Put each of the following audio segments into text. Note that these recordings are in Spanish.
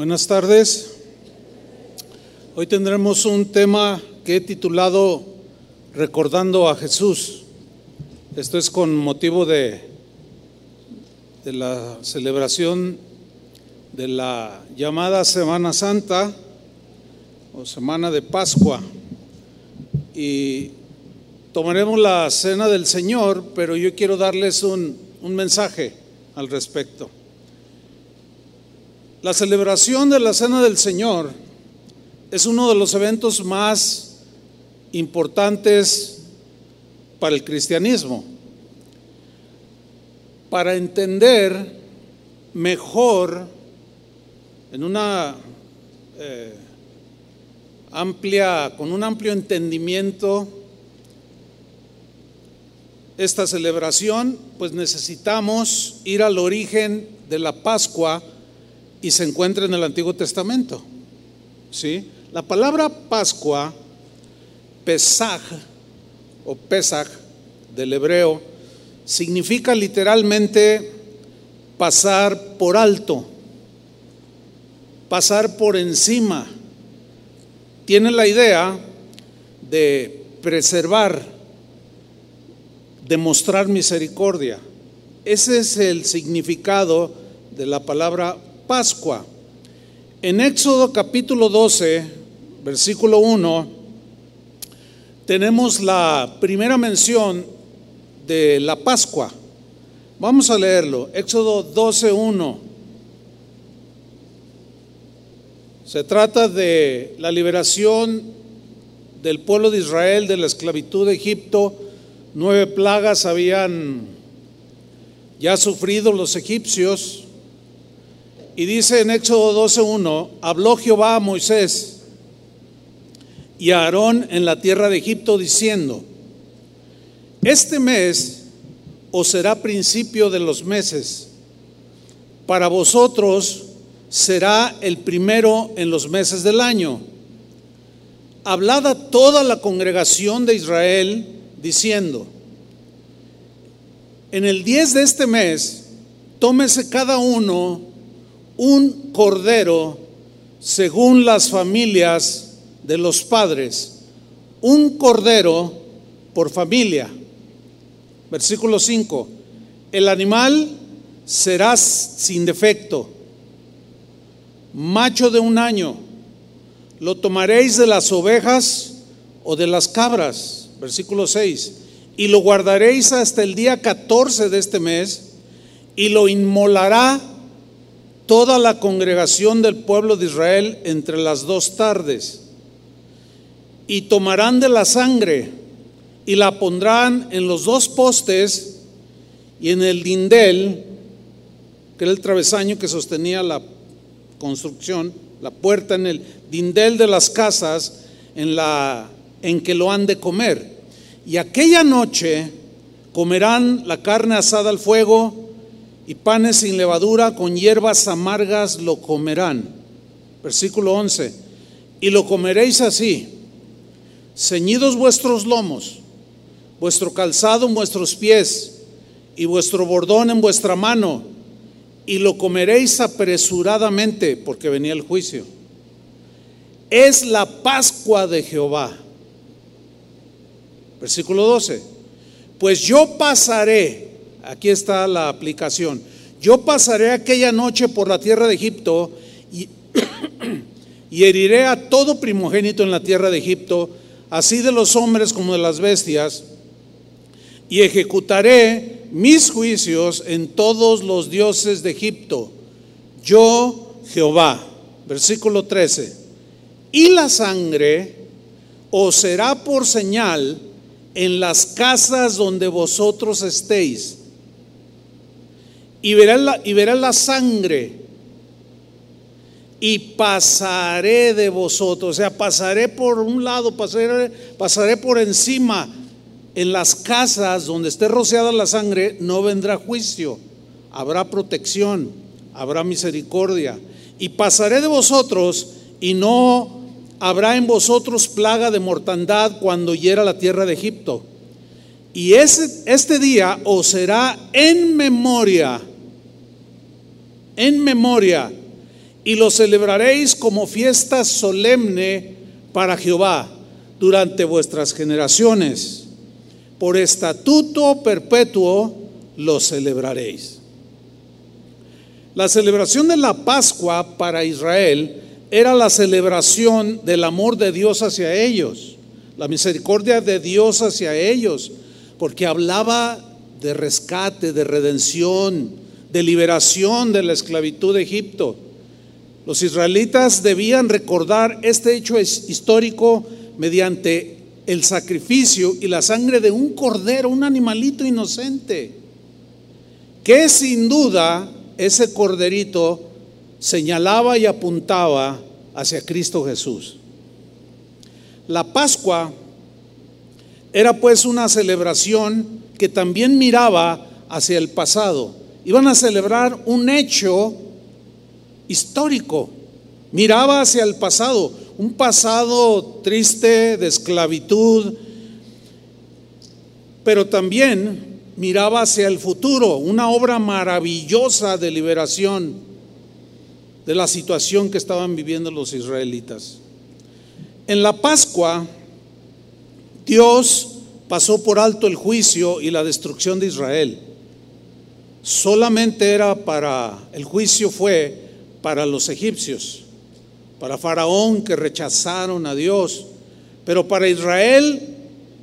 Buenas tardes. Hoy tendremos un tema que he titulado Recordando a Jesús. Esto es con motivo de, la celebración de la llamada Semana Santa o Semana de Pascua. Y tomaremos la cena del Señor, pero yo quiero darles un, un mensaje al respecto. La celebración de la Cena del Señor es uno de los eventos más importantes para el cristianismo. Para entender mejor, en una eh, amplia, con un amplio entendimiento, esta celebración, pues necesitamos ir al origen de la Pascua y se encuentra en el Antiguo Testamento. ¿Sí? La palabra Pascua, Pesaj o Pesaj del hebreo, significa literalmente pasar por alto, pasar por encima. Tiene la idea de preservar, de mostrar misericordia. Ese es el significado de la palabra Pascua. En Éxodo capítulo 12, versículo 1, tenemos la primera mención de la Pascua. Vamos a leerlo. Éxodo 12, 1. Se trata de la liberación del pueblo de Israel de la esclavitud de Egipto. Nueve plagas habían ya sufrido los egipcios y dice en Éxodo 12.1, habló Jehová a Moisés y a Aarón en la tierra de Egipto diciendo, este mes os será principio de los meses, para vosotros será el primero en los meses del año. Hablad a toda la congregación de Israel diciendo, en el 10 de este mes, tómese cada uno un cordero según las familias de los padres, un cordero por familia. Versículo 5, el animal será sin defecto, macho de un año, lo tomaréis de las ovejas o de las cabras. Versículo 6, y lo guardaréis hasta el día 14 de este mes y lo inmolará toda la congregación del pueblo de Israel entre las dos tardes. Y tomarán de la sangre y la pondrán en los dos postes y en el dindel, que era el travesaño que sostenía la construcción, la puerta en el dindel de las casas en la en que lo han de comer. Y aquella noche comerán la carne asada al fuego y panes sin levadura con hierbas amargas lo comerán. Versículo 11. Y lo comeréis así, ceñidos vuestros lomos, vuestro calzado en vuestros pies y vuestro bordón en vuestra mano, y lo comeréis apresuradamente, porque venía el juicio. Es la Pascua de Jehová. Versículo 12. Pues yo pasaré Aquí está la aplicación. Yo pasaré aquella noche por la tierra de Egipto y, heriré a todo primogénito en la tierra de Egipto, así de los hombres como de las bestias, y ejecutaré mis juicios en todos los dioses de Egipto. Yo, Jehová. Versículo 13. Y la sangre os será por señal en las casas donde vosotros estéis y verán la, y la sangre y pasaré de vosotros, o sea, pasaré por un lado, pasaré, pasaré por encima. En las casas donde esté rociada la sangre no vendrá juicio, habrá protección, habrá misericordia. Y pasaré de vosotros y no habrá en vosotros plaga de mortandad cuando hiera la tierra de Egipto. Y ese, este día os será en memoria en memoria y lo celebraréis como fiesta solemne para Jehová durante vuestras generaciones. Por estatuto perpetuo lo celebraréis. La celebración de la Pascua para Israel era la celebración del amor de Dios hacia ellos, la misericordia de Dios hacia ellos, porque hablaba de rescate, de redención, de liberación de la esclavitud de Egipto. Los israelitas debían recordar este hecho histórico mediante el sacrificio y la sangre de un cordero, un animalito inocente, que sin duda ese corderito señalaba y apuntaba hacia Cristo Jesús. La Pascua era pues una celebración que también miraba hacia el pasado. Iban a celebrar un hecho histórico. Miraba hacia el pasado, un pasado triste de esclavitud, pero también miraba hacia el futuro, una obra maravillosa de liberación de la situación que estaban viviendo los israelitas. En la Pascua, Dios pasó por alto el juicio y la destrucción de Israel. Solamente era para, el juicio fue para los egipcios, para Faraón que rechazaron a Dios, pero para Israel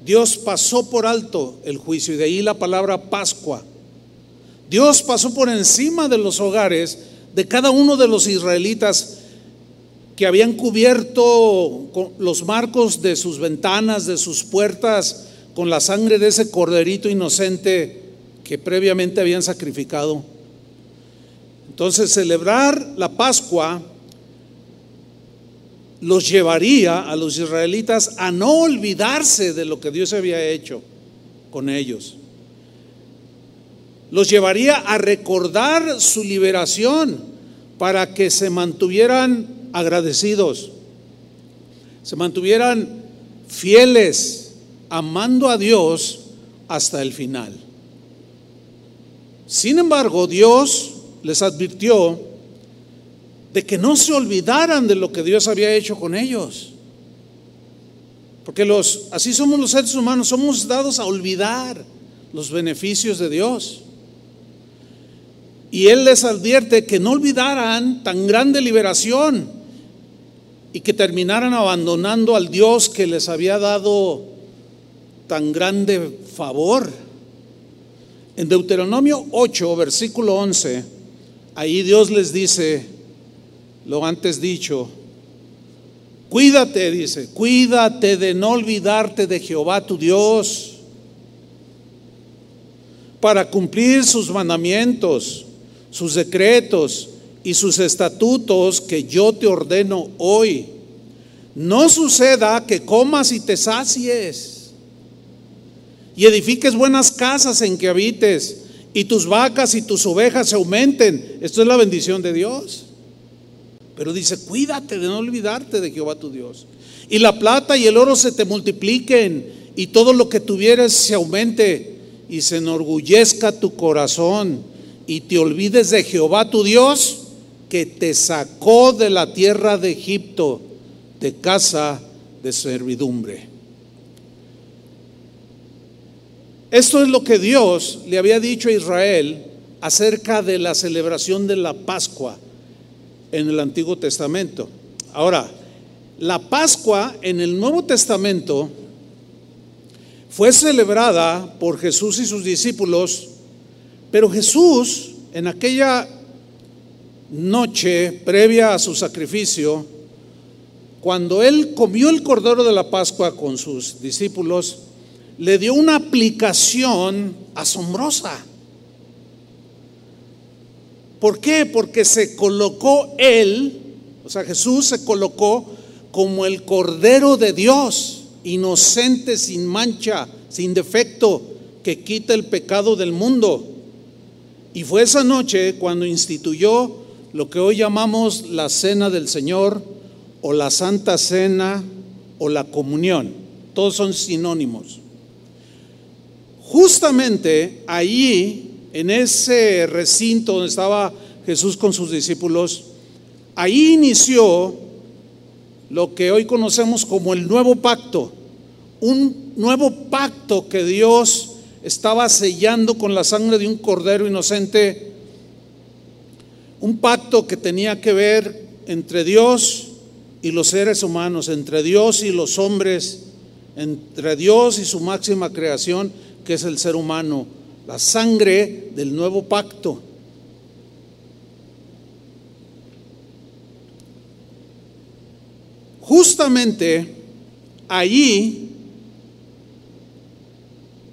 Dios pasó por alto el juicio y de ahí la palabra Pascua. Dios pasó por encima de los hogares de cada uno de los israelitas que habían cubierto los marcos de sus ventanas, de sus puertas, con la sangre de ese corderito inocente que previamente habían sacrificado. Entonces celebrar la Pascua los llevaría a los israelitas a no olvidarse de lo que Dios había hecho con ellos. Los llevaría a recordar su liberación para que se mantuvieran agradecidos, se mantuvieran fieles, amando a Dios hasta el final. Sin embargo, Dios les advirtió de que no se olvidaran de lo que Dios había hecho con ellos. Porque los, así somos los seres humanos, somos dados a olvidar los beneficios de Dios. Y Él les advierte que no olvidaran tan grande liberación y que terminaran abandonando al Dios que les había dado tan grande favor. En Deuteronomio 8, versículo 11, Ahí Dios les dice lo antes dicho. Cuídate, dice, cuídate de no olvidarte de Jehová tu Dios para cumplir sus mandamientos, sus decretos y sus estatutos que yo te ordeno hoy. No suceda que comas y te sacies y edifiques buenas casas en que habites y tus vacas y tus ovejas se aumenten. Esto es la bendición de Dios. Pero dice, cuídate de no olvidarte de Jehová tu Dios. Y la plata y el oro se te multipliquen y todo lo que tuvieres se aumente y se enorgullezca tu corazón y te olvides de Jehová tu Dios que te sacó de la tierra de Egipto, de casa de servidumbre. Esto es lo que Dios le había dicho a Israel acerca de la celebración de la Pascua en el Antiguo Testamento. Ahora, la Pascua en el Nuevo Testamento fue celebrada por Jesús y sus discípulos, pero Jesús en aquella noche previa a su sacrificio, cuando él comió el cordero de la Pascua con sus discípulos, le dio una aplicación asombrosa. ¿Por qué? Porque se colocó él, o sea, Jesús se colocó como el Cordero de Dios, inocente, sin mancha, sin defecto, que quita el pecado del mundo. Y fue esa noche cuando instituyó lo que hoy llamamos la Cena del Señor o la Santa Cena o la comunión. Todos son sinónimos. Justamente allí, en ese recinto donde estaba Jesús con sus discípulos, Ahí inició lo que hoy conocemos como el nuevo pacto, un nuevo pacto que Dios estaba sellando con la sangre de un cordero inocente, un pacto que tenía que ver entre Dios y los seres humanos, entre Dios y los hombres, entre Dios y su máxima creación, que es el ser humano, la sangre del nuevo pacto. Justamente allí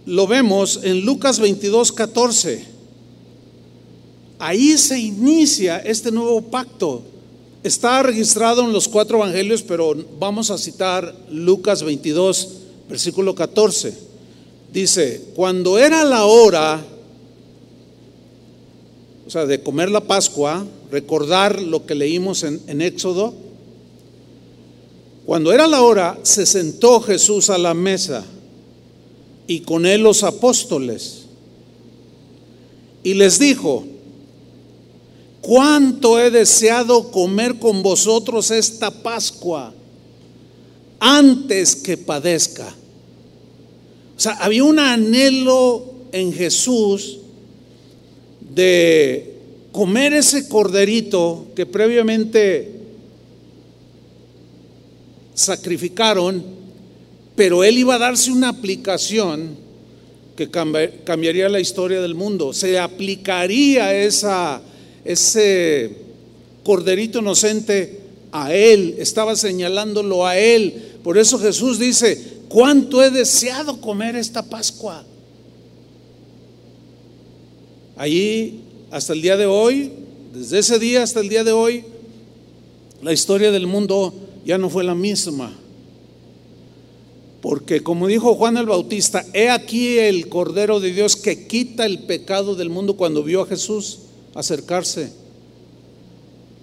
lo vemos en Lucas 22, 14. Ahí se inicia este nuevo pacto. Está registrado en los cuatro evangelios, pero vamos a citar Lucas 22, versículo 14. Dice, cuando era la hora, o sea, de comer la Pascua, recordar lo que leímos en, en Éxodo, cuando era la hora, se sentó Jesús a la mesa y con él los apóstoles. Y les dijo, cuánto he deseado comer con vosotros esta Pascua antes que padezca. O sea, había un anhelo en Jesús de comer ese corderito que previamente sacrificaron, pero él iba a darse una aplicación que cambiaría la historia del mundo. Se aplicaría ese corderito inocente a él, estaba señalándolo a él. Por eso Jesús dice, ¿cuánto he deseado comer esta Pascua? Allí, hasta el día de hoy, desde ese día hasta el día de hoy, la historia del mundo ya no fue la misma. Porque como dijo Juan el Bautista, he aquí el Cordero de Dios que quita el pecado del mundo cuando vio a Jesús acercarse.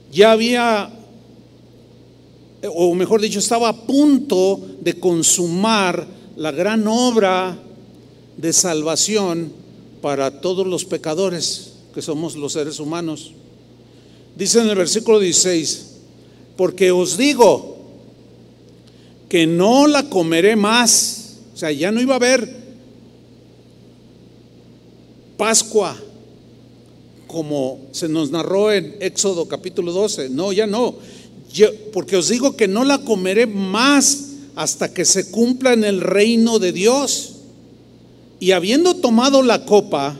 Ya había, o mejor dicho, estaba a punto de consumar la gran obra de salvación para todos los pecadores que somos los seres humanos. Dice en el versículo 16, porque os digo que no la comeré más. O sea, ya no iba a haber Pascua como se nos narró en Éxodo capítulo 12. No, ya no. Porque os digo que no la comeré más hasta que se cumpla en el reino de Dios. Y habiendo tomado la copa,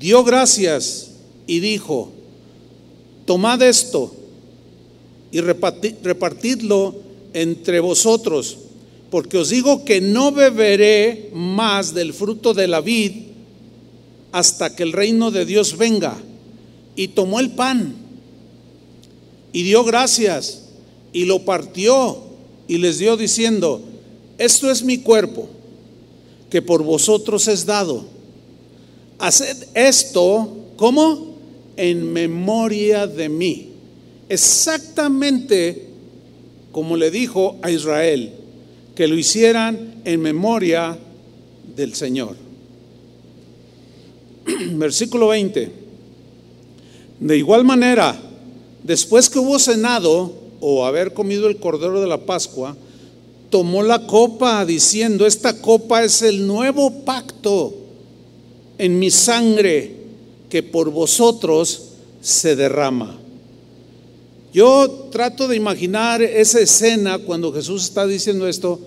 dio gracias y dijo, tomad esto y repartidlo entre vosotros, porque os digo que no beberé más del fruto de la vid hasta que el reino de Dios venga. Y tomó el pan y dio gracias y lo partió y les dio diciendo, esto es mi cuerpo que por vosotros es dado. Haced esto, ¿cómo? En memoria de mí exactamente como le dijo a Israel, que lo hicieran en memoria del Señor. Versículo 20. De igual manera, después que hubo cenado o haber comido el cordero de la Pascua, tomó la copa diciendo, esta copa es el nuevo pacto en mi sangre que por vosotros se derrama. Yo trato de imaginar esa escena cuando Jesús está diciendo esto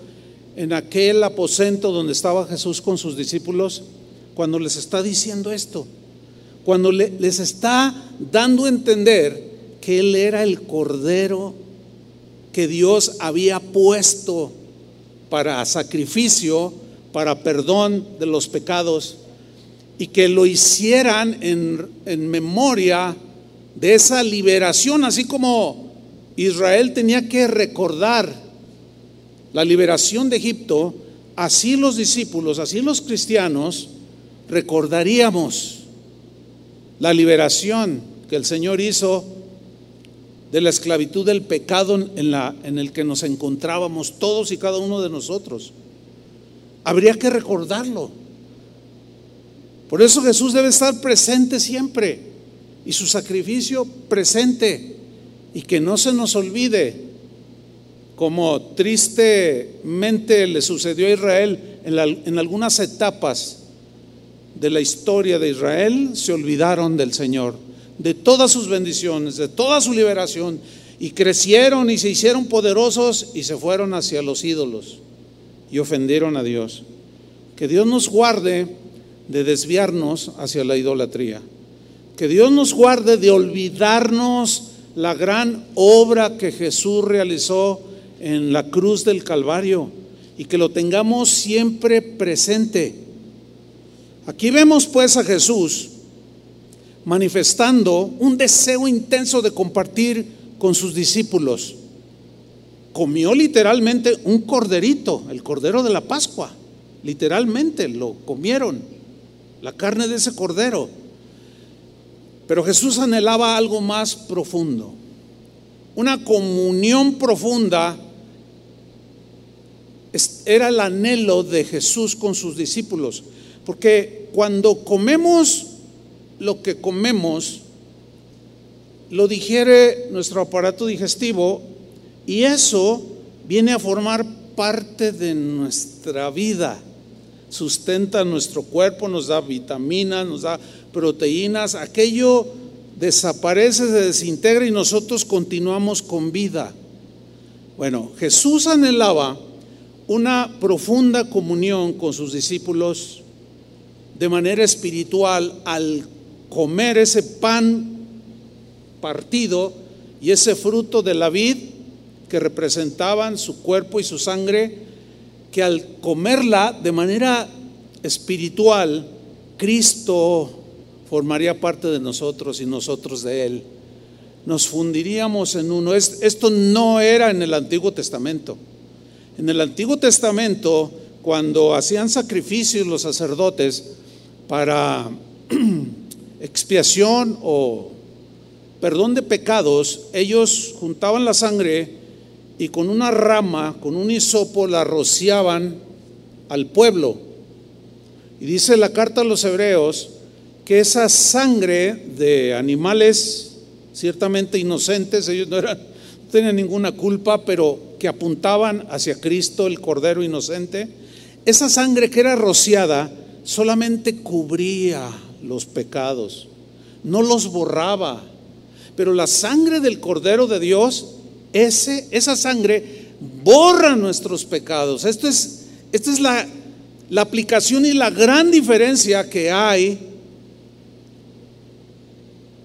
en aquel aposento donde estaba Jesús con sus discípulos, cuando les está diciendo esto, cuando les está dando a entender que Él era el Cordero que Dios había puesto para sacrificio, para perdón de los pecados, y que lo hicieran en, en memoria de esa liberación, así como Israel tenía que recordar la liberación de Egipto, así los discípulos, así los cristianos recordaríamos la liberación que el Señor hizo de la esclavitud del pecado en, la, en el que nos encontrábamos todos y cada uno de nosotros. Habría que recordarlo. Por eso Jesús debe estar presente siempre y su sacrificio presente Y que no se nos olvide, como tristemente le sucedió a Israel en, algunas etapas de la historia de Israel, se olvidaron del Señor, de todas sus bendiciones, de toda su liberación, y crecieron y se hicieron poderosos y se fueron hacia los ídolos y ofendieron a Dios. Que Dios nos guarde de desviarnos hacia la idolatría. Que Dios nos guarde de olvidarnos la gran obra que Jesús realizó en la cruz del Calvario y que lo tengamos siempre presente. Aquí vemos pues a Jesús manifestando un deseo intenso de compartir con sus discípulos. Comió literalmente un corderito, el cordero de la Pascua. Literalmente lo comieron, la carne de ese cordero. Pero Jesús anhelaba algo más profundo, una comunión profunda. Era el anhelo de Jesús con sus discípulos, porque cuando comemos lo que comemos, lo digiere nuestro aparato digestivo y eso viene a formar parte de nuestra vida. Sustenta nuestro cuerpo, nos da vitaminas, nos da proteínas, aquello desaparece, se desintegra y nosotros continuamos con vida. Bueno, Jesús anhelaba una profunda comunión con sus discípulos de manera espiritual al comer ese pan partido y ese fruto de la vid que representaban su cuerpo y su sangre, que al comerla de manera espiritual, Cristo formaría parte de nosotros y nosotros de Él. Nos fundiríamos en uno. Esto no era en el Antiguo Testamento. En el Antiguo Testamento, cuando hacían sacrificios los sacerdotes para expiación o perdón de pecados, ellos juntaban la sangre y con una rama, con un hisopo, la rociaban al pueblo. Y dice la carta a los hebreos que esa sangre de animales ciertamente inocentes, ellos no, eran, no tenían ninguna culpa, pero que apuntaban hacia Cristo, el Cordero inocente, esa sangre que era rociada solamente cubría los pecados, no los borraba. Pero la sangre del Cordero de Dios, ese, esa sangre borra nuestros pecados. Esto es, esta es la, la aplicación y la gran diferencia que hay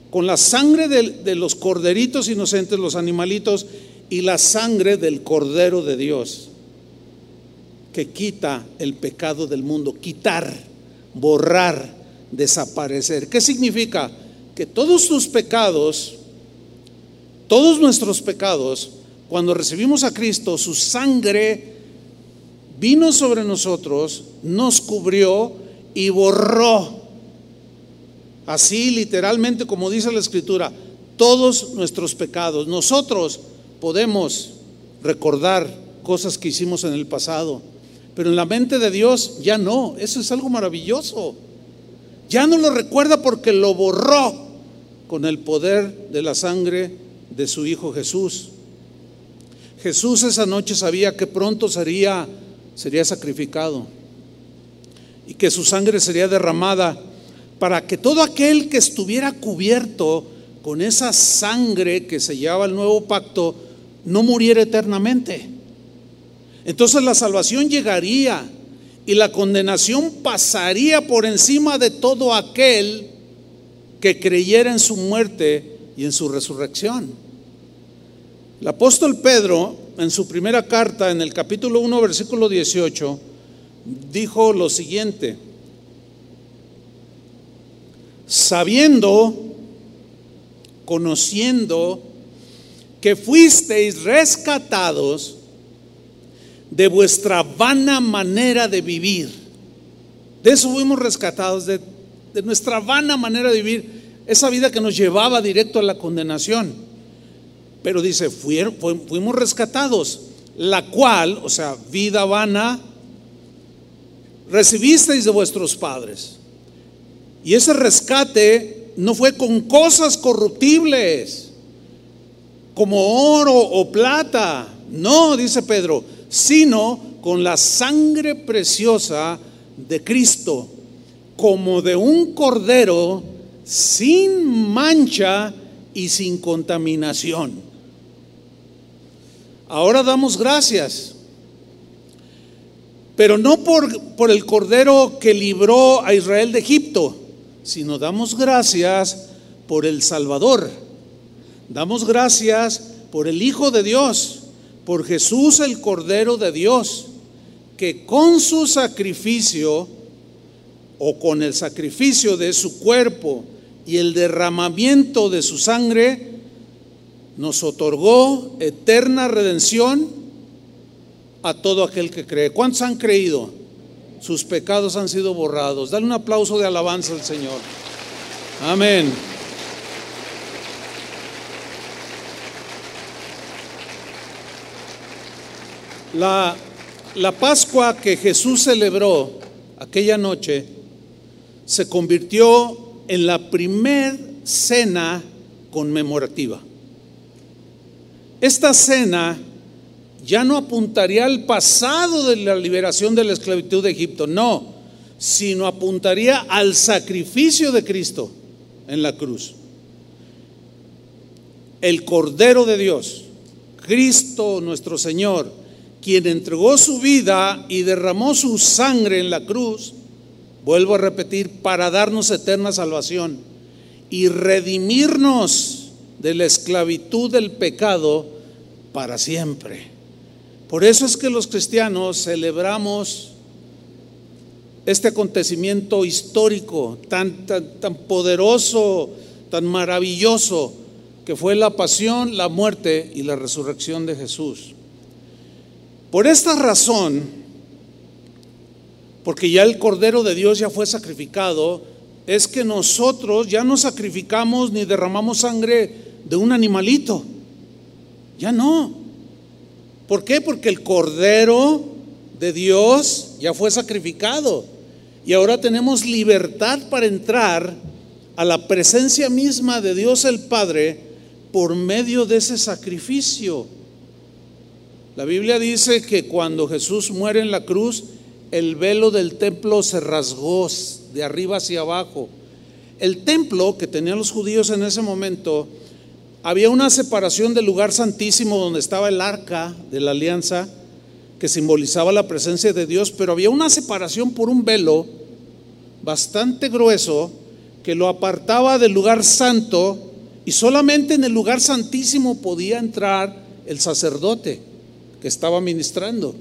con la sangre de, los corderitos inocentes, los animalitos, y la sangre del Cordero de Dios, que quita el pecado del mundo, quitar, borrar, desaparecer. ¿Qué significa? Que todos tus pecados, todos nuestros pecados, cuando recibimos a Cristo, su sangre vino sobre nosotros, nos cubrió y borró Así literalmente como dice la escritura, todos nuestros pecados. Nosotros podemos recordar cosas que hicimos en el pasado, pero en la mente de Dios ya no. Eso es algo maravilloso. Ya no lo recuerda porque lo borró con el poder de la sangre de su Hijo Jesús. Jesús esa noche sabía que pronto sería, sería sacrificado y que su sangre sería derramada para que todo aquel que estuviera cubierto con esa sangre que se llevaba el nuevo pacto no muriera eternamente. Entonces la salvación llegaría y la condenación pasaría por encima de todo aquel que creyera en su muerte y en su resurrección. El apóstol Pedro, en su primera carta, en el capítulo 1, versículo 18, dijo lo siguiente, sabiendo, conociendo que fuisteis rescatados de vuestra vana manera de vivir. De eso fuimos rescatados, de, nuestra vana manera de vivir, esa vida que nos llevaba directo a la condenación. Pero dice, fuimos rescatados, la cual, o sea, vida vana, recibisteis de vuestros padres y ese rescate no fue con cosas corruptibles, como oro o plata. No, dice Pedro, sino con la sangre preciosa de Cristo, como de un cordero sin mancha y sin contaminación. Ahora damos gracias, pero no por, por el cordero que libró a Israel de Egipto, sino damos gracias por el Salvador. Damos gracias por el Hijo de Dios, por Jesús el Cordero de Dios, que con su sacrificio o con el sacrificio de su cuerpo y el derramamiento de su sangre, nos otorgó eterna redención a todo aquel que cree. ¿Cuántos han creído? Sus pecados han sido borrados. Dale un aplauso de alabanza al Señor. Amén. La, la Pascua que Jesús celebró aquella noche se convirtió en la primer cena conmemorativa. Esta cena ya no apuntaría al pasado de la liberación de la esclavitud de Egipto, no, sino apuntaría al sacrificio de Cristo en la cruz. El Cordero de Dios, Cristo nuestro Señor, quien entregó su vida y derramó su sangre en la cruz, vuelvo a repetir, para darnos eterna salvación y redimirnos de la esclavitud del pecado para siempre. Por eso es que los cristianos celebramos este acontecimiento histórico tan, tan, tan poderoso, tan maravilloso, que fue la pasión, la muerte y la resurrección de Jesús. Por esta razón, porque ya el Cordero de Dios ya fue sacrificado, es que nosotros ya no sacrificamos ni derramamos sangre de un animalito. Ya no. ¿Por qué? Porque el Cordero de Dios ya fue sacrificado. Y ahora tenemos libertad para entrar a la presencia misma de Dios el Padre por medio de ese sacrificio. La Biblia dice que cuando Jesús muere en la cruz, el velo del templo se rasgó de arriba hacia abajo. El templo que tenían los judíos en ese momento, había una separación del lugar santísimo donde estaba el arca de la alianza, que simbolizaba la presencia de Dios, pero había una separación por un velo bastante grueso que lo apartaba del lugar santo y solamente en el lugar santísimo podía entrar el sacerdote que estaba ministrando.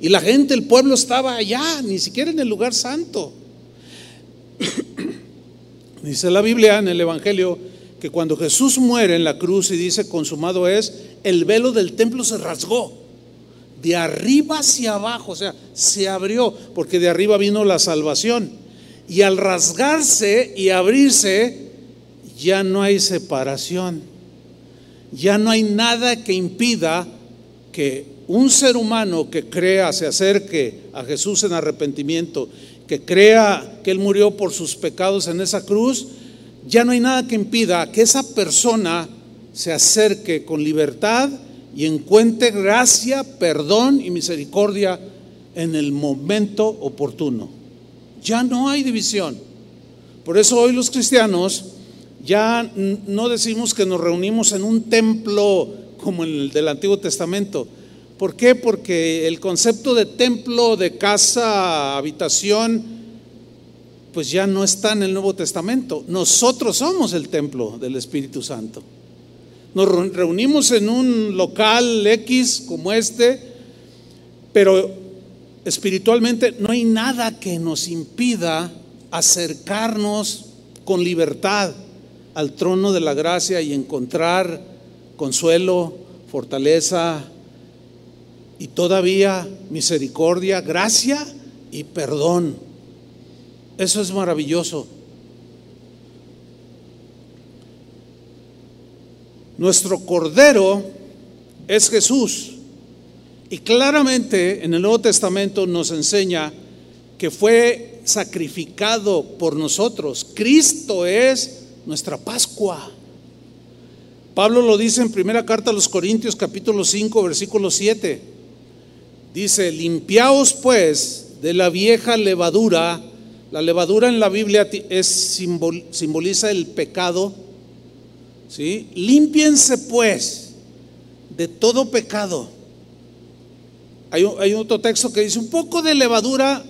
Y la gente, el pueblo estaba allá, ni siquiera en el lugar santo. dice la Biblia en el Evangelio que cuando Jesús muere en la cruz y dice consumado es, el velo del templo se rasgó. De arriba hacia abajo, o sea, se abrió, porque de arriba vino la salvación. Y al rasgarse y abrirse, ya no hay separación. Ya no hay nada que impida que un ser humano que crea, se acerque a Jesús en arrepentimiento, que crea que Él murió por sus pecados en esa cruz, ya no hay nada que impida que esa persona se acerque con libertad y encuentre gracia, perdón y misericordia en el momento oportuno. Ya no hay división. Por eso hoy los cristianos ya no decimos que nos reunimos en un templo como en el del Antiguo Testamento, ¿Por qué? Porque el concepto de templo, de casa, habitación, pues ya no está en el Nuevo Testamento. Nosotros somos el templo del Espíritu Santo. Nos reunimos en un local X como este, pero espiritualmente no hay nada que nos impida acercarnos con libertad al trono de la gracia y encontrar consuelo, fortaleza, y todavía misericordia, gracia y perdón. Eso es maravilloso. Nuestro Cordero es Jesús. Y claramente en el Nuevo Testamento nos enseña que fue sacrificado por nosotros. Cristo es nuestra Pascua. Pablo lo dice en primera carta a los Corintios capítulo 5 versículo 7. Dice, limpiaos pues de la vieja levadura. La levadura en la Biblia es, simboliza el pecado. ¿sí? Límpiense pues de todo pecado. Hay, hay otro texto que dice, un poco de levadura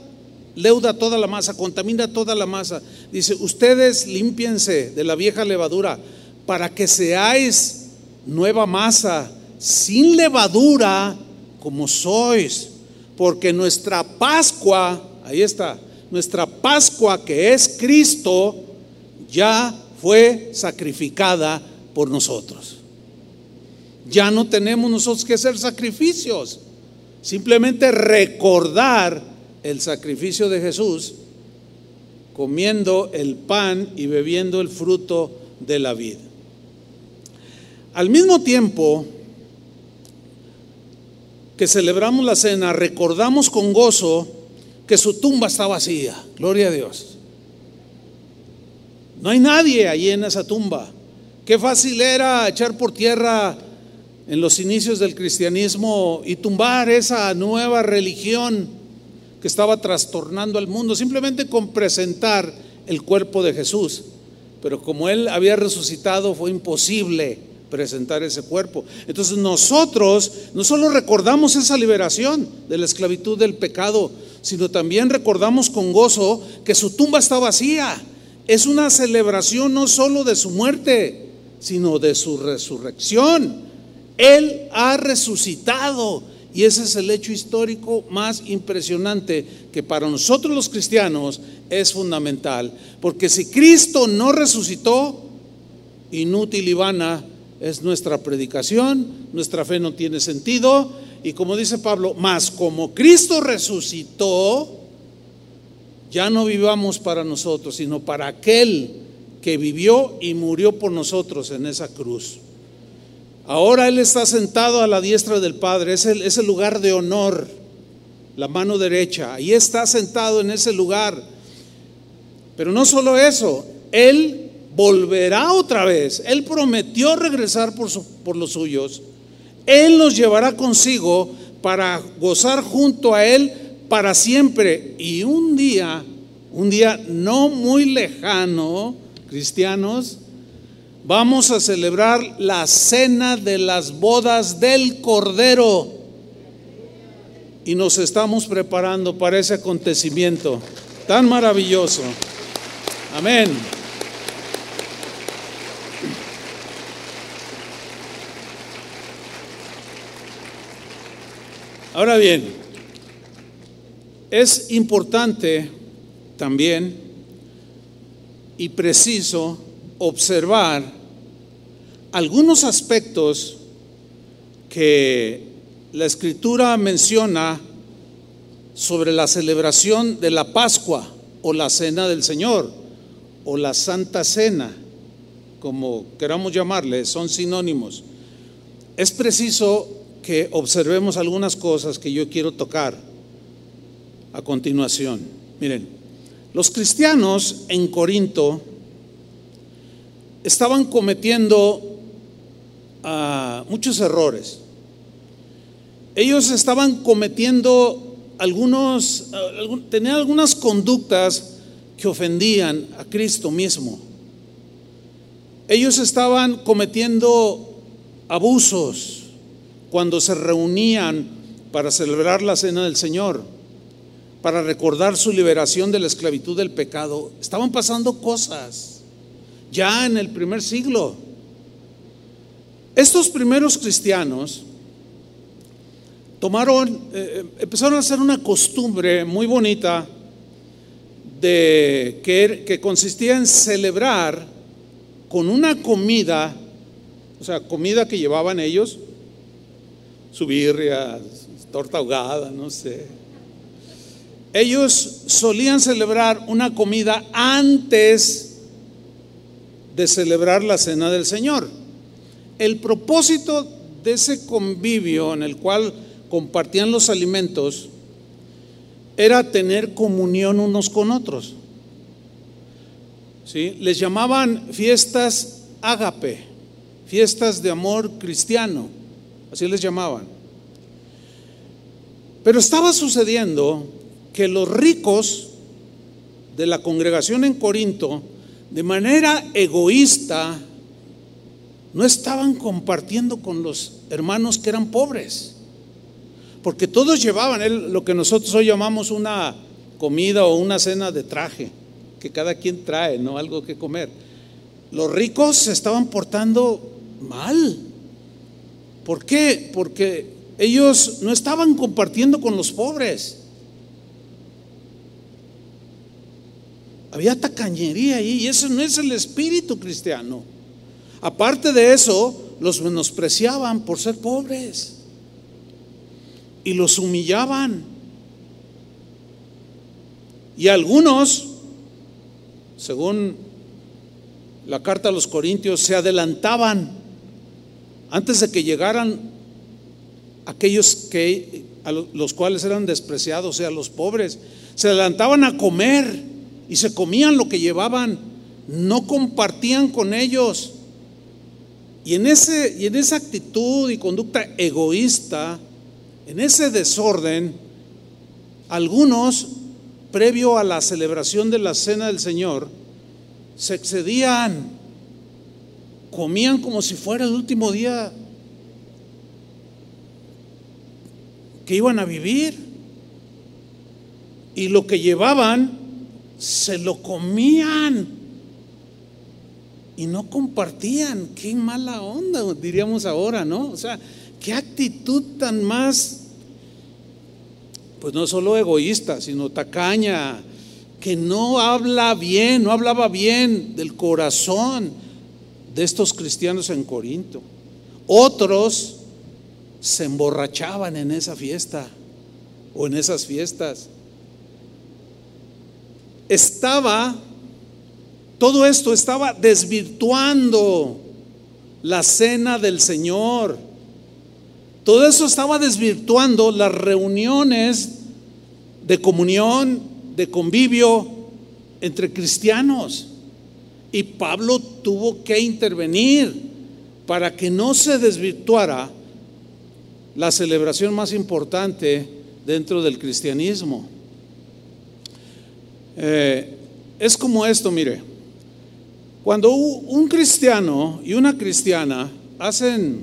leuda toda la masa, contamina toda la masa. Dice, ustedes límpiense de la vieja levadura para que seáis nueva masa, sin levadura como sois, porque nuestra Pascua, ahí está, nuestra Pascua que es Cristo, ya fue sacrificada por nosotros. Ya no tenemos nosotros que hacer sacrificios, simplemente recordar el sacrificio de Jesús comiendo el pan y bebiendo el fruto de la vida. Al mismo tiempo que celebramos la cena, recordamos con gozo que su tumba está vacía. Gloria a Dios. No hay nadie allí en esa tumba. Qué fácil era echar por tierra en los inicios del cristianismo y tumbar esa nueva religión que estaba trastornando al mundo, simplemente con presentar el cuerpo de Jesús. Pero como Él había resucitado, fue imposible presentar ese cuerpo. Entonces nosotros no solo recordamos esa liberación de la esclavitud del pecado, sino también recordamos con gozo que su tumba está vacía. Es una celebración no solo de su muerte, sino de su resurrección. Él ha resucitado y ese es el hecho histórico más impresionante que para nosotros los cristianos es fundamental. Porque si Cristo no resucitó, inútil y vana es nuestra predicación, nuestra fe no tiene sentido. Y como dice Pablo, más como Cristo resucitó, ya no vivamos para nosotros, sino para aquel que vivió y murió por nosotros en esa cruz. Ahora Él está sentado a la diestra del Padre, es el, lugar de honor, la mano derecha. Ahí está sentado en ese lugar. Pero no solo eso, Él volverá otra vez. Él prometió regresar por, por los suyos. Él nos llevará consigo para gozar junto a Él para siempre. Y un día, un día no muy lejano, cristianos, vamos a celebrar la cena de las bodas del Cordero. Y nos estamos preparando para ese acontecimiento tan maravilloso. Amén. Ahora bien, es importante también y preciso observar algunos aspectos que la escritura menciona sobre la celebración de la Pascua o la Cena del Señor o la Santa Cena, como queramos llamarle, son sinónimos. Es preciso que observemos algunas cosas que yo quiero tocar a continuación. Miren, los cristianos en Corinto estaban cometiendo muchos errores. Ellos estaban cometiendo algunos, tenían algunas conductas que ofendían a Cristo mismo. Ellos estaban cometiendo abusos cuando se reunían para celebrar la cena del Señor, para recordar su liberación de la esclavitud del pecado. Estaban pasando cosas ya en el primer siglo. Estos primeros cristianos tomaron, eh, eh, empezaron a hacer una costumbre muy bonita de que, que consistía en celebrar con una comida, o sea, comida que llevaban ellos, su birria, torta ahogada, no sé. Ellos solían celebrar una comida antes de celebrar la cena del Señor. El propósito de ese convivio en el cual compartían los alimentos era tener comunión unos con otros. ¿Sí? Les llamaban fiestas ágape, fiestas de amor cristiano, así les llamaban. Pero estaba sucediendo que los ricos de la congregación en Corinto, de manera egoísta, no estaban compartiendo con los hermanos que eran pobres. Porque todos llevaban lo que nosotros hoy llamamos una comida o una cena de traje, que cada quien trae, ¿no? Algo que comer. Los ricos se estaban portando mal. ¿Por qué? Porque ellos no estaban compartiendo con los pobres. Había tacañería ahí y eso no es el espíritu cristiano. Aparte de eso, los menospreciaban por ser pobres y los humillaban. Y algunos, según la carta a los Corintios, se adelantaban antes de que llegaran aquellos que a los cuales eran despreciados, o sea, los pobres, se adelantaban a comer y se comían lo que llevaban, no compartían con ellos. Y en, ese, y en esa actitud y conducta egoísta, en ese desorden, algunos, previo a la celebración de la cena del Señor, se excedían, comían como si fuera el último día que iban a vivir. Y lo que llevaban, se lo comían y no compartían. Qué mala onda, diríamos ahora, ¿no? O sea, qué actitud tan más, pues no solo egoísta, sino tacaña, que no habla bien, no hablaba bien del corazón de estos cristianos en Corinto. Otros se emborrachaban en esa fiesta o en esas fiestas. Estaba todo esto estaba desvirtuando la cena del Señor. Todo eso estaba desvirtuando las reuniones de comunión, de convivio entre cristianos. Y Pablo tuvo que intervenir para que no se desvirtuara la celebración más importante dentro del cristianismo. Eh, es como esto, mire. Cuando un cristiano y una cristiana hacen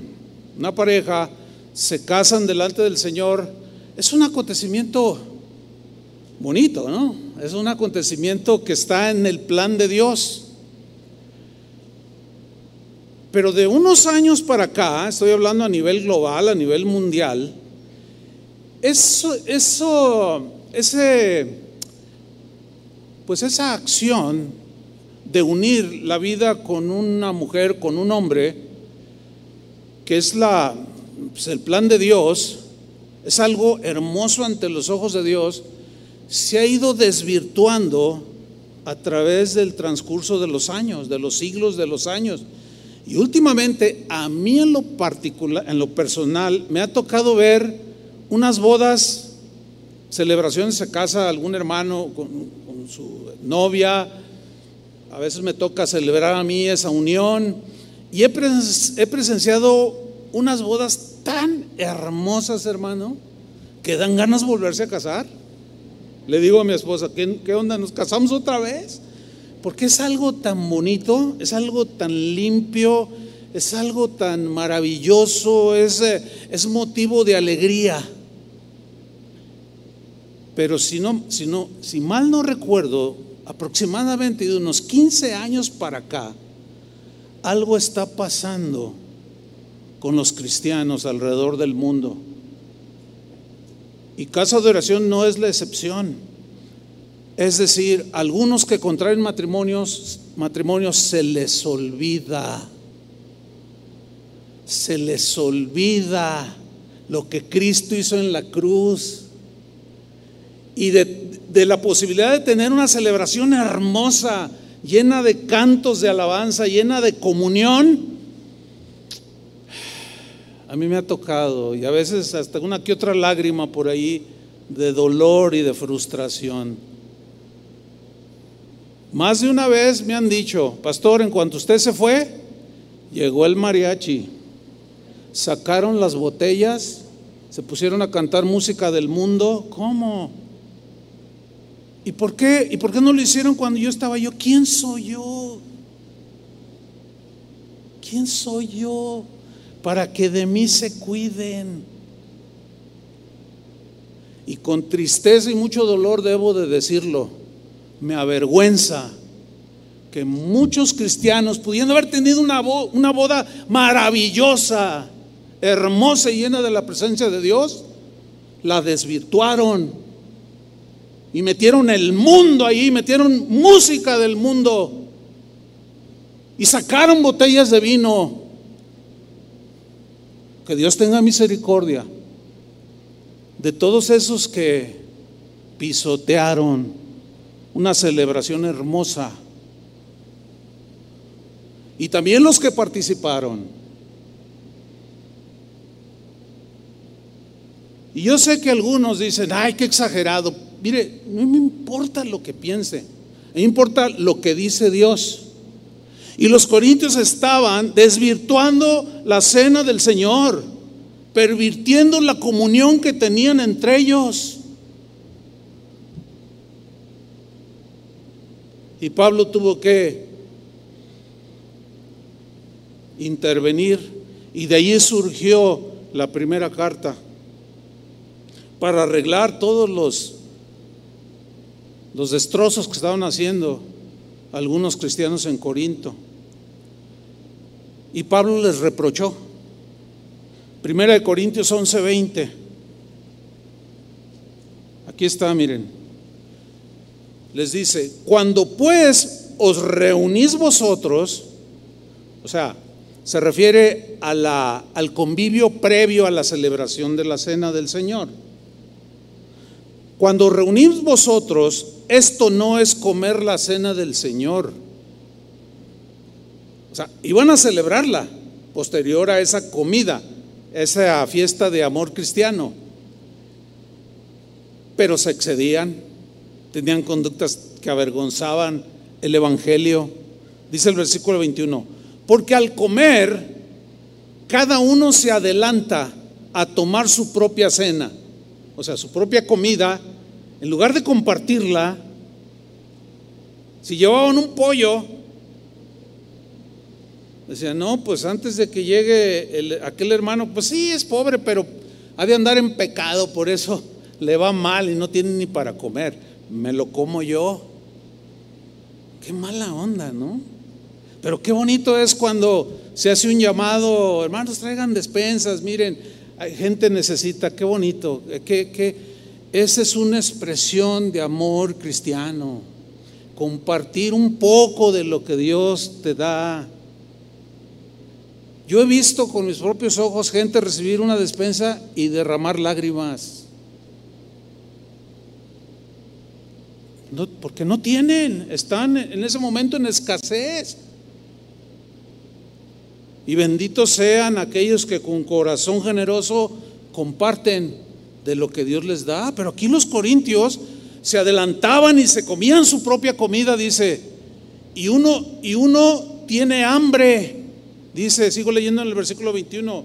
una pareja, se casan delante del Señor, es un acontecimiento bonito, ¿no? Es un acontecimiento que está en el plan de Dios. Pero de unos años para acá, estoy hablando a nivel global, a nivel mundial, eso, eso, ese, pues esa acción de unir la vida con una mujer, con un hombre, que es la, pues, el plan de Dios, es algo hermoso ante los ojos de Dios, se ha ido desvirtuando a través del transcurso de los años, de los siglos de los años. Y últimamente, a mí en lo particular, en lo personal, me ha tocado ver unas bodas, celebraciones, se casa algún hermano con, con su novia, a veces me toca celebrar a mí esa unión y he, presenciado unas bodas tan hermosas, hermano, que dan ganas de volverse a casar. Le digo a mi esposa, ¿qué, ¿qué, onda? ¿Nos casamos otra vez? Porque es algo tan bonito, es algo tan limpio, es algo tan maravilloso, es, eh, es motivo de alegría. Pero si no, si no, si mal no recuerdo, aproximadamente de unos 15 años para acá, algo está pasando con los cristianos alrededor del mundo. Y casa de oración no es la excepción. Es decir, algunos que contraen matrimonios, matrimonios se les olvida. Se les olvida lo que Cristo hizo en la cruz. Y de de la posibilidad de tener una celebración hermosa, llena de cantos de alabanza, llena de comunión, a mí me ha tocado y a veces hasta una que otra lágrima por ahí de dolor y de frustración. Más de una vez me han dicho, pastor, en cuanto usted se fue, Llegó el mariachi, sacaron las botellas, se pusieron a cantar música del mundo. ¿Cómo? ¿Y por qué? ¿Y por qué no lo hicieron cuando yo estaba yo? ¿Quién soy yo? ¿Quién soy yo para que de mí se cuiden? Y con tristeza y mucho dolor debo de decirlo, me avergüenza que muchos cristianos, pudiendo haber tenido una, una boda maravillosa, hermosa y llena de la presencia de Dios, la desvirtuaron y metieron el mundo ahí, metieron música del mundo y sacaron botellas de vino. Que Dios tenga misericordia de todos esos que pisotearon una celebración hermosa y también los que participaron. Y yo sé que algunos dicen, ay, qué exagerado. Mire, no me importa lo que piense, me importa lo que dice Dios. Y los corintios estaban desvirtuando la cena del Señor, pervirtiendo la comunión que tenían entre ellos. Y Pablo tuvo que intervenir y de ahí surgió la primera carta para arreglar todos los, los destrozos que estaban haciendo algunos cristianos en Corinto. Y Pablo les reprochó. Primera de Corintios 11:20. Aquí está, miren. Les dice, cuando pues os reunís vosotros, o sea, se refiere a la, al convivio previo a la celebración de la cena del Señor. Cuando reunís vosotros, esto no es comer la cena del Señor. O sea, iban a celebrarla posterior a esa comida, esa fiesta de amor cristiano. Pero se excedían, tenían conductas que avergonzaban el Evangelio. Dice el versículo 21 porque al comer, cada uno se adelanta a tomar su propia cena, o sea, su propia comida, en lugar de compartirla, si llevaban un pollo, decían, no, pues antes de que llegue aquel hermano, pues sí, es pobre, pero ha de andar en pecado, por eso le va mal y no tiene ni para comer. Me lo como yo. Qué mala onda, ¿no? Pero qué bonito es cuando se hace un llamado, hermanos, traigan despensas, miren, hay gente necesita, qué bonito, que, esa es una expresión de amor cristiano, compartir un poco de lo que Dios te da. Yo he visto con mis propios ojos gente recibir una despensa y derramar lágrimas. Porque no tienen, están en ese momento en escasez. Y benditos sean aquellos que con corazón generoso comparten de lo que Dios les da. Pero aquí los corintios se adelantaban y se comían su propia comida, dice. Y uno, y uno tiene hambre. Dice, sigo leyendo en el versículo 21.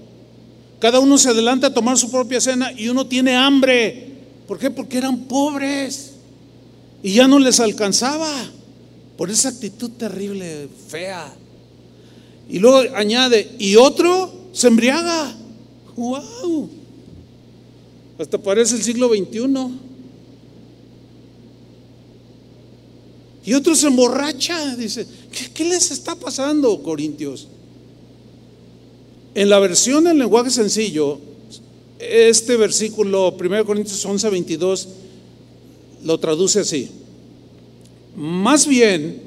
Cada uno se adelanta a tomar su propia cena y uno tiene hambre. ¿Por qué? Porque eran pobres y ya no les alcanzaba por esa actitud terrible, fea. Y luego añade, y otro se embriaga. ¡Wow! Hasta parece el siglo XXI. Y otro se emborracha. Dice, ¿qué, les está pasando, Corintios? En la versión en lenguaje sencillo, este versículo, 1 Corintios 11, 22, lo traduce así. Más bien,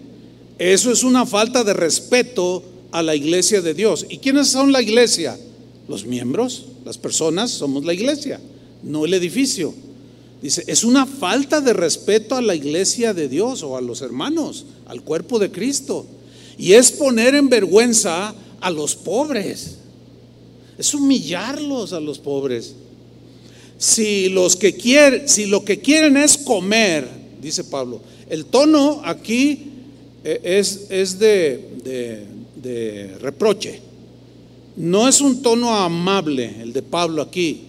eso es una falta de respeto a la iglesia de Dios. ¿Y quiénes son la iglesia? Los miembros, las personas, somos la iglesia, no el edificio. Dice, es una falta de respeto a la iglesia de Dios o a los hermanos, al cuerpo de Cristo. Y es poner en vergüenza a los pobres. Es humillarlos a los pobres. Si los que quieren, si lo que quieren es comer, dice Pablo, el tono aquí eh, es, es de, de reproche. no es un tono amable el de Pablo aquí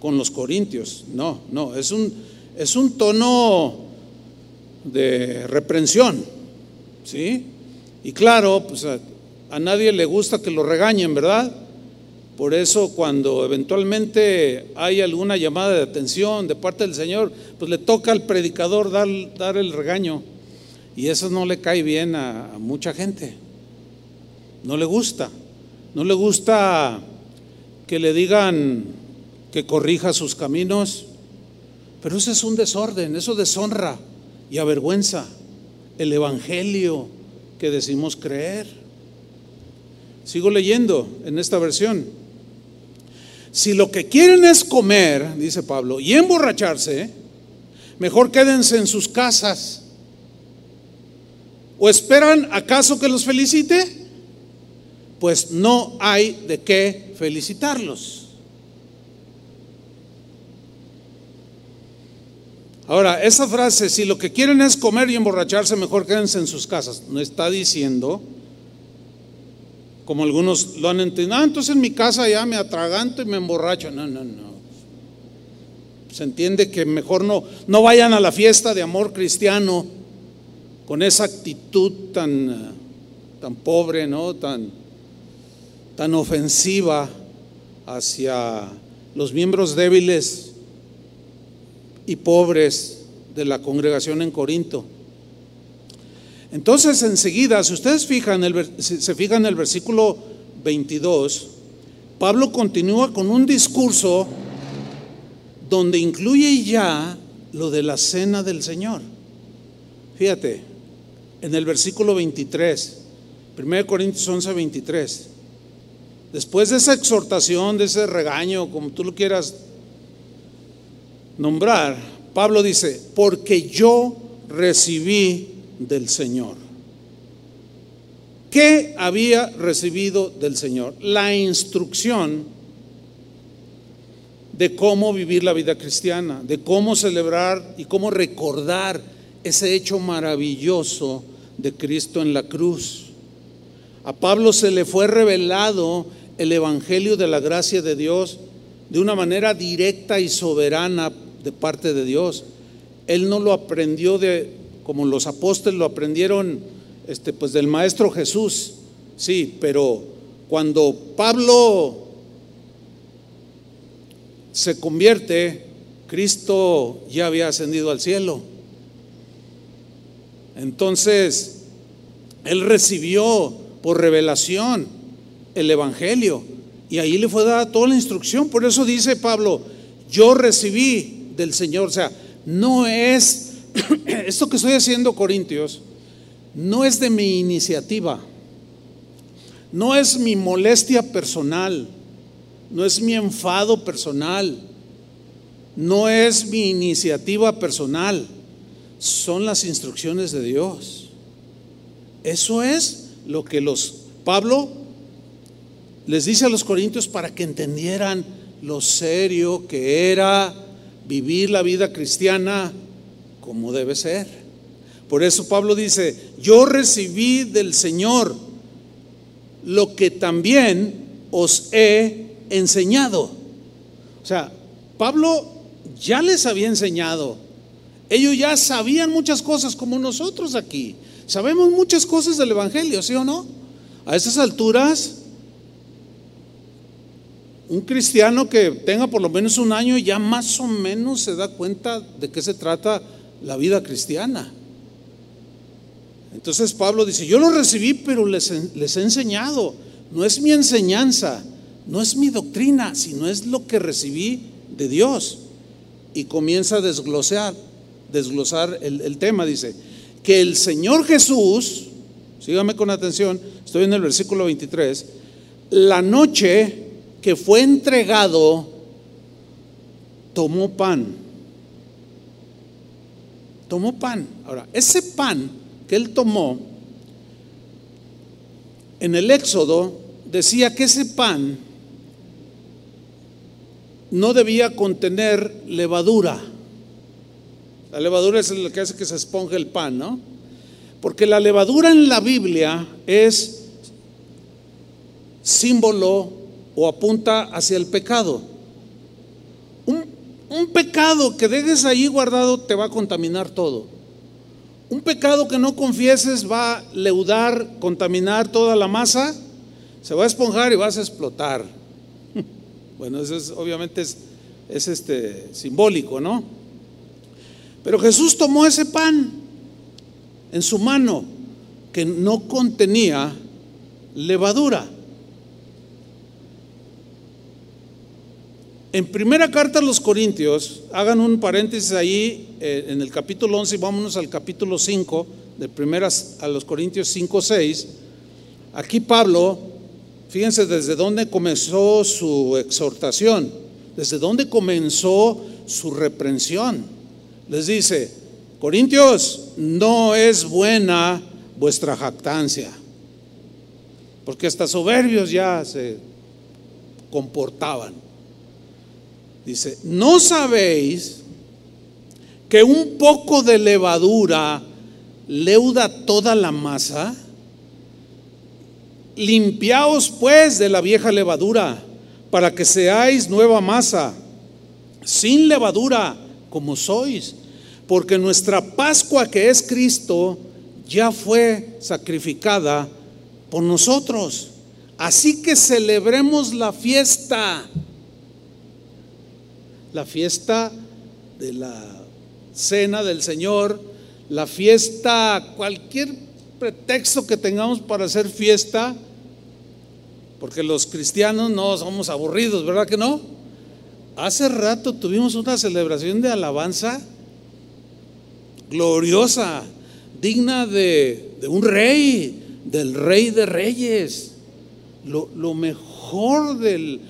con los corintios, no, no, es un, es un tono de reprensión, ¿sí? Y claro, pues a, a nadie le gusta que lo regañen, ¿verdad? Por eso cuando eventualmente hay alguna llamada de atención de parte del Señor, pues le toca al predicador dar, dar el regaño. Y eso no le cae bien a, a mucha gente. No le gusta. No le gusta que le digan que corrija sus caminos. Pero eso es un desorden, eso deshonra y avergüenza el Evangelio que decimos creer. Sigo leyendo en esta versión. Si lo que quieren es comer, dice Pablo, y emborracharse, mejor quédense en sus casas. ¿O esperan acaso que los felicite? Pues no hay de qué felicitarlos. Ahora, esa frase, si lo que quieren es comer y emborracharse, mejor quédense en sus casas, no está diciendo como algunos lo han entendido, ah, entonces en mi casa ya me atraganto y me emborracho. No, no, no. Se entiende que mejor no, no vayan a la fiesta de amor cristiano con esa actitud tan, tan pobre, ¿no? tan, tan ofensiva hacia los miembros débiles y pobres de la congregación en Corinto. Entonces enseguida, si ustedes fijan se fijan en el versículo 22, Pablo continúa con un discurso donde incluye ya lo de la cena del Señor. Fíjate, en el versículo 23, 1 Corintios 11, 23, después de esa exhortación, de ese regaño, como tú lo quieras nombrar, Pablo dice, porque yo recibí del Señor. ¿Qué había recibido del Señor? La instrucción de cómo vivir la vida cristiana, de cómo celebrar y cómo recordar ese hecho maravilloso de Cristo en la cruz. A Pablo se le fue revelado el Evangelio de la gracia de Dios de una manera directa y soberana de parte de Dios. Él no lo aprendió de como los apóstoles lo aprendieron este, pues del Maestro Jesús, sí, pero cuando Pablo se convierte, Cristo ya había ascendido al cielo. Entonces, él recibió por revelación el Evangelio y ahí le fue dada toda la instrucción. Por eso dice Pablo, yo recibí del Señor. O sea, no es esto que estoy haciendo, Corintios, no es de mi iniciativa, no es mi molestia personal, no es mi enfado personal, no es mi iniciativa personal, son las instrucciones de Dios. Eso es lo que los Pablo les dice a los corintios para que entendieran lo serio que era vivir la vida cristiana como debe ser. Por eso Pablo dice, yo recibí del Señor lo que también os he enseñado. O sea, Pablo ya les había enseñado. Ellos ya sabían muchas cosas como nosotros aquí. Sabemos muchas cosas del Evangelio, ¿sí o no? A esas alturas, un cristiano que tenga por lo menos un año ya más o menos se da cuenta de qué se trata la vida cristiana. Entonces Pablo dice, yo lo recibí, pero les, les, he enseñado. No es mi enseñanza, no es mi doctrina, sino es lo que recibí de Dios. Y comienza a desglosar, desglosar el, el tema. Dice, que el Señor Jesús, sígame con atención, estoy en el versículo 23, la noche que fue entregado, tomó pan tomó pan. Ahora, ese pan que él tomó, en el Éxodo decía que ese pan no debía contener levadura. La levadura es lo que hace que se esponje el pan, ¿no? Porque la levadura en la Biblia es símbolo o apunta hacia el pecado. Un, un pecado que dejes ahí guardado te va a contaminar todo. Un pecado que no confieses va a leudar, contaminar toda la masa, se va a esponjar y vas a explotar. Bueno, eso es, obviamente es, es este, simbólico, ¿no? Pero Jesús tomó ese pan en su mano que no contenía levadura. En primera carta a los Corintios, hagan un paréntesis ahí eh, en el capítulo 11 y vámonos al capítulo 5, de primeras a los Corintios 5, 6. Aquí Pablo Fíjense desde dónde comenzó su exhortación, desde dónde comenzó su reprensión. Les dice, Corintios, no es buena vuestra jactancia, porque hasta soberbios ya se comportaban. Dice, ¿no sabéis que un poco de levadura leuda toda la masa? Limpiaos pues de la vieja levadura, para que seáis nueva masa, sin levadura, como sois, porque nuestra Pascua que es Cristo ya fue sacrificada por nosotros. Así que celebremos la fiesta, la fiesta de la cena del Señor, la fiesta, cualquier pretexto que tengamos para hacer fiesta, porque los cristianos no somos aburridos, ¿verdad que no? Hace rato tuvimos una celebración de alabanza gloriosa, digna de, un rey, del rey de reyes, lo, mejor de,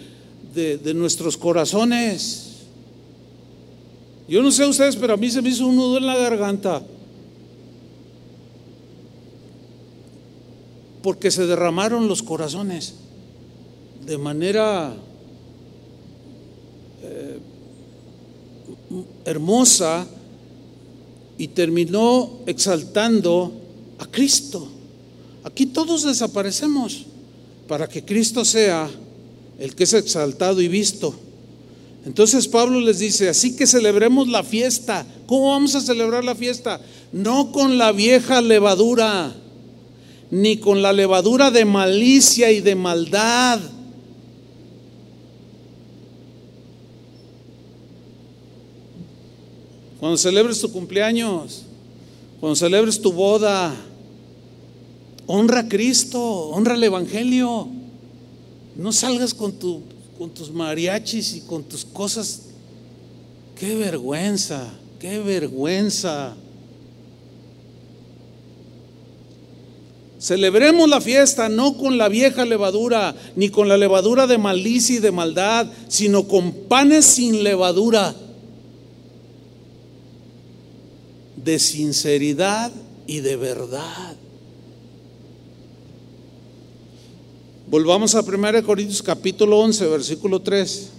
de nuestros corazones. Yo no sé ustedes, pero a mí se me hizo un nudo en la garganta. porque se derramaron los corazones de manera eh, hermosa y terminó exaltando a Cristo. Aquí todos desaparecemos para que Cristo sea el que es exaltado y visto. Entonces Pablo les dice, así que celebremos la fiesta. ¿Cómo vamos a celebrar la fiesta? No con la vieja levadura ni con la levadura de malicia y de maldad. Cuando celebres tu cumpleaños, cuando celebres tu boda, honra a Cristo, honra al Evangelio. No salgas con, tu, con tus mariachis y con tus cosas. Qué vergüenza, qué vergüenza. Celebremos la fiesta no con la vieja levadura, ni con la levadura de malicia y de maldad, sino con panes sin levadura, de sinceridad y de verdad. Volvamos a 1 Corintios capítulo 11, versículo 3.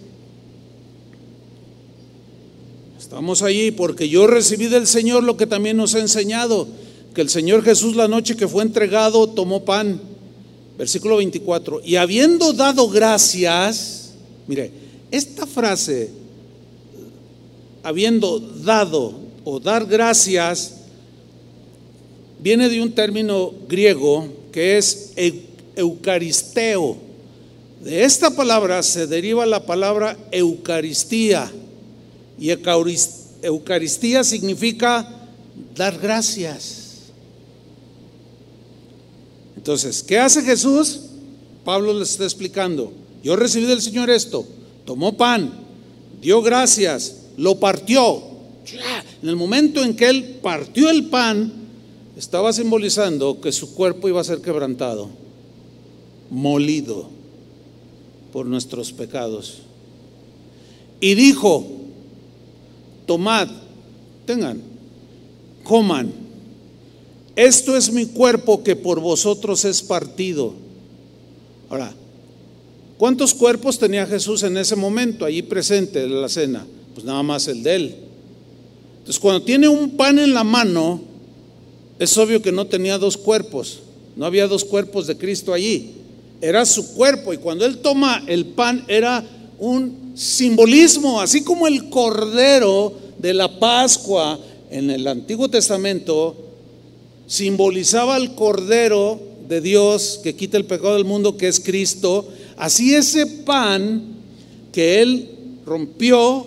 Estamos allí porque yo recibí del Señor lo que también nos ha enseñado que el Señor Jesús la noche que fue entregado tomó pan. Versículo 24. Y habiendo dado gracias, mire, esta frase, habiendo dado o dar gracias, viene de un término griego que es eucaristeo. De esta palabra se deriva la palabra Eucaristía. Y Eucaristía significa dar gracias. Entonces, ¿qué hace Jesús? Pablo les está explicando. Yo recibí del Señor esto. Tomó pan, dio gracias, lo partió. En el momento en que él partió el pan, estaba simbolizando que su cuerpo iba a ser quebrantado, molido por nuestros pecados. Y dijo, tomad, tengan, coman esto es mi cuerpo que por vosotros es partido. Ahora, ¿cuántos cuerpos tenía Jesús en ese momento allí presente en la cena? Pues nada más el de él. Entonces, cuando tiene un pan en la mano, es obvio que no tenía dos cuerpos. No había dos cuerpos de Cristo allí. Era su cuerpo. Y cuando él toma el pan era un simbolismo, así como el cordero de la Pascua en el Antiguo Testamento simbolizaba al cordero de Dios que quita el pecado del mundo, que es Cristo. Así ese pan que él rompió,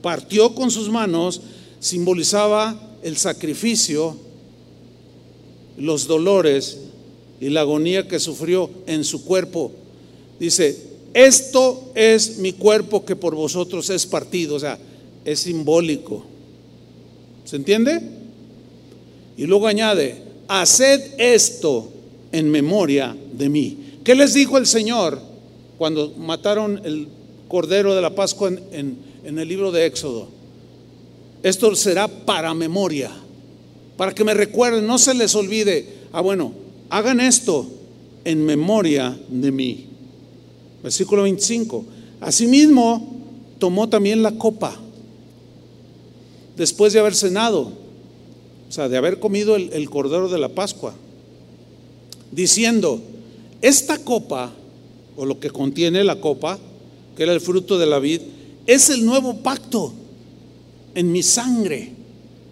partió con sus manos, simbolizaba el sacrificio, los dolores y la agonía que sufrió en su cuerpo. Dice, esto es mi cuerpo que por vosotros es partido, o sea, es simbólico. ¿Se entiende? Y luego añade, haced esto en memoria de mí. ¿Qué les dijo el Señor cuando mataron el cordero de la Pascua en, en el libro de Éxodo? Esto será para memoria, para que me recuerden, no se les olvide. Ah, bueno, hagan esto en memoria de mí. Versículo 25. Asimismo, tomó también la copa después de haber cenado, o sea, de haber comido el, cordero de la Pascua, diciendo, esta copa, o lo que contiene la copa, que era el fruto de la vid, es el nuevo pacto en mi sangre.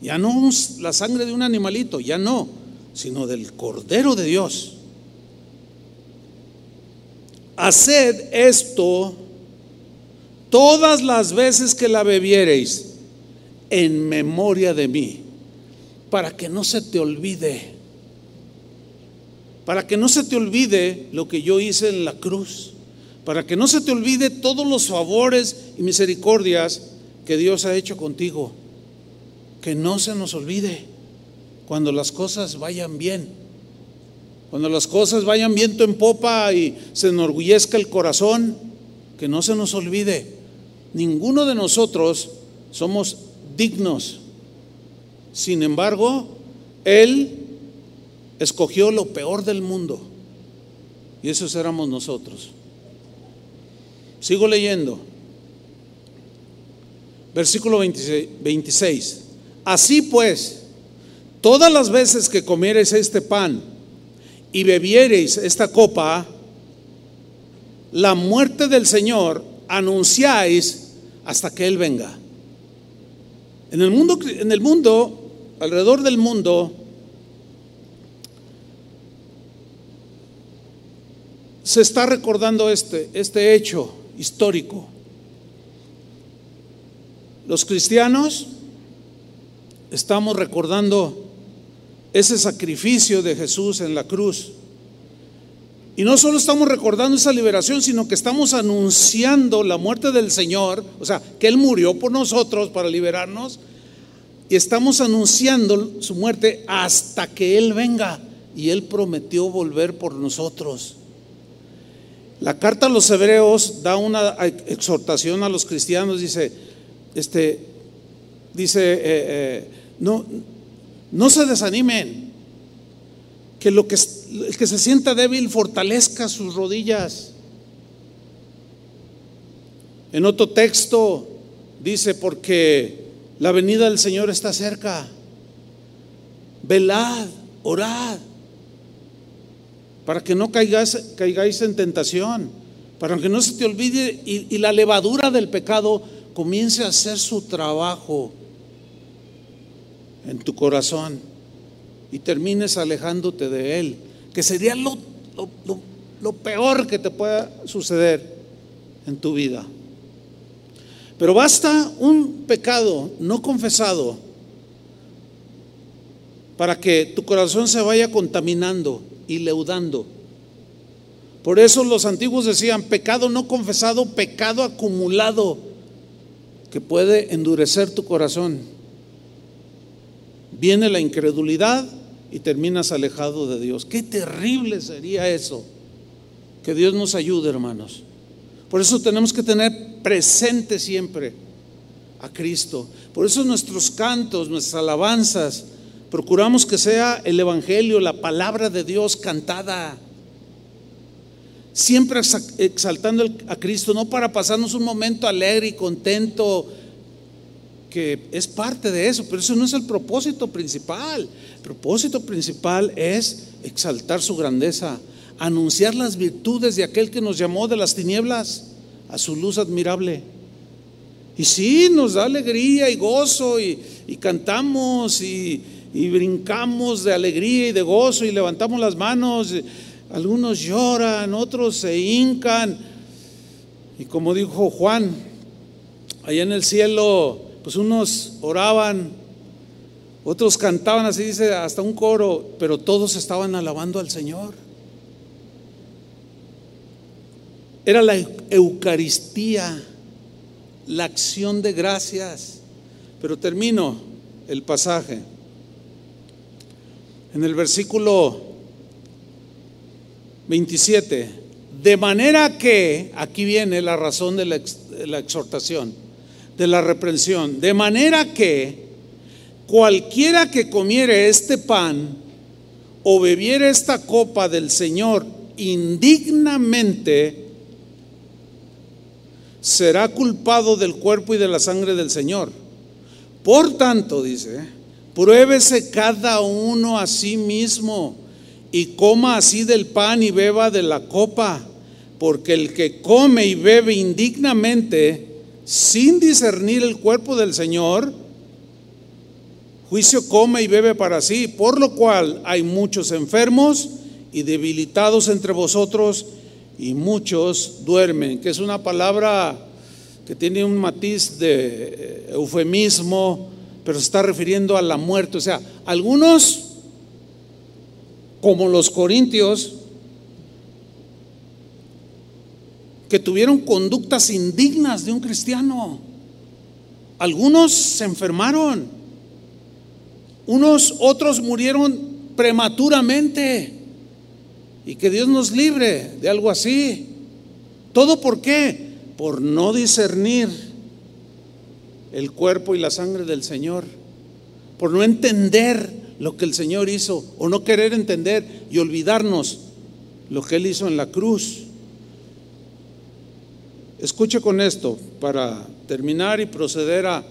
Ya no la sangre de un animalito, ya no, sino del Cordero de Dios. Haced esto todas las veces que la bebiereis en memoria de mí, para que no se te olvide, para que no se te olvide lo que yo hice en la cruz, para que no se te olvide todos los favores y misericordias que Dios ha hecho contigo. Que no se nos olvide cuando las cosas vayan bien. Cuando las cosas vayan viento en popa y se enorgullezca el corazón, que no se nos olvide. Ninguno de nosotros somos dignos. Sin embargo, Él escogió lo peor del mundo. Y esos éramos nosotros. Sigo leyendo. Versículo 26. Así pues, todas las veces que comiereis este pan y bebiereis esta copa, la muerte del Señor anunciáis hasta que Él venga. En el mundo, en el mundo alrededor del mundo, se está recordando este, este hecho histórico. Los cristianos estamos recordando ese sacrificio de Jesús en la cruz. Y no solo estamos recordando esa liberación, sino que estamos anunciando la muerte del Señor, o sea, que Él murió por nosotros para liberarnos, y estamos anunciando su muerte hasta que Él venga. Y Él prometió volver por nosotros. La carta a los hebreos da una exhortación a los cristianos, dice, este, dice, eh, eh, no, no se desanimen, que, lo que el que se sienta débil fortalezca sus rodillas. En otro texto dice, porque la venida del Señor está cerca, velad, orad, para que no caigáis, caigáis en tentación, para que no se te olvide y, y la levadura del pecado comience a hacer su trabajo en tu corazón y termines alejándote de Él, que sería lo, lo, peor que te pueda suceder en tu vida. Pero basta un pecado no confesado para que tu corazón se vaya contaminando y leudando. Por eso los antiguos decían, pecado no confesado, pecado acumulado, que puede endurecer tu corazón viene la incredulidad y terminas alejado de Dios. Qué terrible sería eso. Que Dios nos ayude, hermanos. Por eso tenemos que tener presente siempre a Cristo. Por eso nuestros cantos, nuestras alabanzas, procuramos que sea el Evangelio, la palabra de Dios cantada. Siempre exaltando a Cristo, no para pasarnos un momento alegre y contento que es parte de eso, pero eso no es el propósito principal. El propósito principal es exaltar su grandeza, anunciar las virtudes de aquel que nos llamó de las tinieblas a su luz admirable. Y sí, nos da alegría y gozo y, cantamos y, y, brincamos de alegría y de gozo y levantamos las manos. Algunos lloran, otros se hincan. Y como dijo Juan, allá en el cielo, pues unos oraban, otros cantaban, así dice, hasta un coro, pero todos estaban alabando al Señor. Era la Eucaristía, la acción de gracias. Pero termino el pasaje. En el versículo 27, de manera que, aquí viene la razón de la, la exhortación, de la reprensión, de manera que cualquiera que comiere este pan o bebiere esta copa del Señor indignamente, será culpado del cuerpo y de la sangre del Señor. Por tanto, dice, pruébese cada uno a sí mismo y coma así del pan y beba de la copa, porque el que come y bebe indignamente, sin discernir el cuerpo del Señor, juicio come y bebe para sí, por lo cual hay muchos enfermos y debilitados entre vosotros, y muchos duermen, que es una palabra que tiene un matiz de eh, eufemismo, pero se está refiriendo a la muerte. O sea, algunos, como los corintios, que tuvieron conductas indignas de un cristiano. Algunos se enfermaron. Unos otros murieron prematuramente. Y que Dios nos libre de algo así. ¿Todo por qué? Por no discernir el cuerpo y la sangre del Señor. Por no entender lo que el Señor hizo o no querer entender y olvidarnos lo que Él hizo en la cruz. Escuche con esto para terminar y proceder a,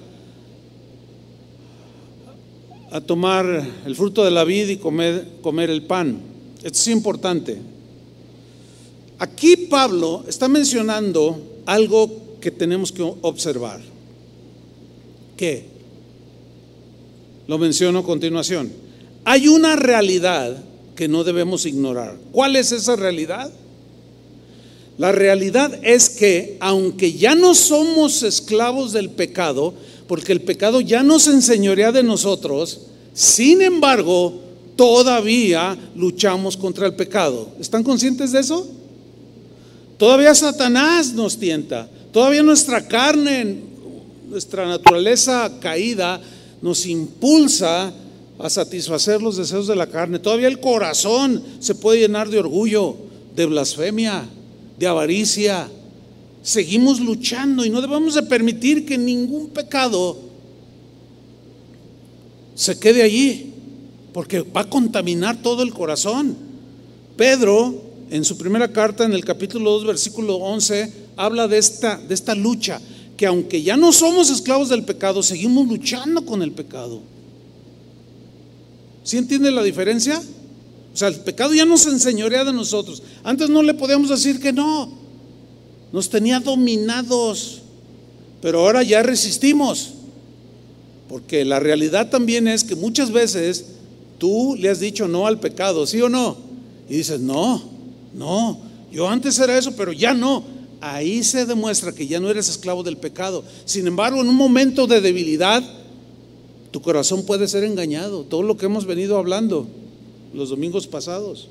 a tomar el fruto de la vida y comer, comer el pan. Es importante. Aquí Pablo está mencionando algo que tenemos que observar. ¿Qué? Lo menciono a continuación. Hay una realidad que no debemos ignorar. ¿Cuál es esa realidad? La realidad es que aunque ya no somos esclavos del pecado, porque el pecado ya nos enseñorea de nosotros, sin embargo, todavía luchamos contra el pecado. ¿Están conscientes de eso? Todavía Satanás nos tienta, todavía nuestra carne, nuestra naturaleza caída nos impulsa a satisfacer los deseos de la carne. Todavía el corazón se puede llenar de orgullo, de blasfemia, de avaricia. Seguimos luchando y no debemos de permitir que ningún pecado se quede allí porque va a contaminar todo el corazón. Pedro, en su primera carta, en el capítulo 2, versículo 11, habla de esta, de esta lucha, que aunque ya no somos esclavos del pecado, seguimos luchando con el pecado. ¿Sí entiende la diferencia? O sea, el pecado ya nos enseñorea de nosotros. Antes no le podíamos decir que no. Nos tenía dominados. Pero ahora ya resistimos. Porque la realidad también es que muchas veces Tú le has dicho no al pecado, ¿sí o no? Y dices, no, no, yo antes era eso, pero ya no. Ahí se demuestra que ya no eres esclavo del pecado. Sin embargo, en un momento de debilidad, tu corazón puede ser engañado. Todo lo que hemos venido hablando los domingos pasados.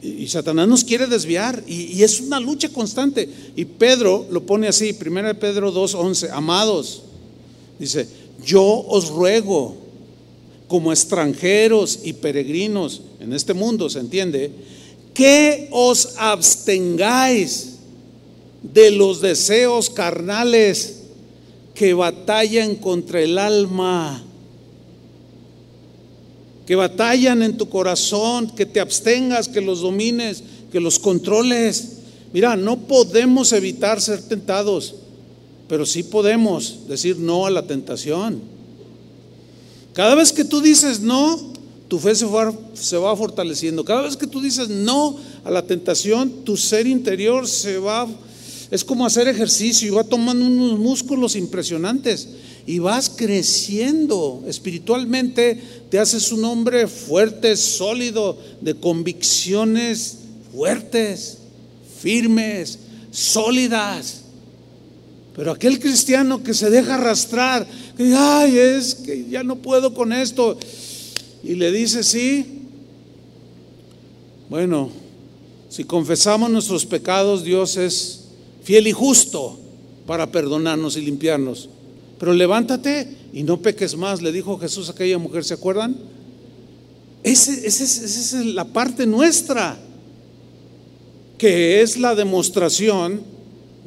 Y, Satanás nos quiere desviar y, y, es una lucha constante. Y Pedro lo pone así, 1 Pedro 2.11, amados, dice, yo os ruego como extranjeros y peregrinos en este mundo, ¿se entiende? Que os abstengáis de los deseos carnales que batallan contra el alma, que batallan en tu corazón, que te abstengas, que los domines, que los controles. Mira, no podemos evitar ser tentados, pero sí podemos decir no a la tentación. Cada vez que tú dices no, tu fe se va, se va fortaleciendo. Cada vez que tú dices no a la tentación, tu ser interior se va, es como hacer ejercicio y va tomando unos músculos impresionantes y vas creciendo espiritualmente, te haces un hombre fuerte, sólido, de convicciones fuertes, firmes, sólidas. Pero aquel cristiano que se deja arrastrar, que ay, es que ya no puedo con esto, y le dice sí, bueno, si confesamos nuestros pecados, Dios es fiel y justo para perdonarnos y limpiarnos. Pero levántate y no peques más, le dijo Jesús a aquella mujer, ¿se acuerdan? Esa es la parte nuestra, que es la demostración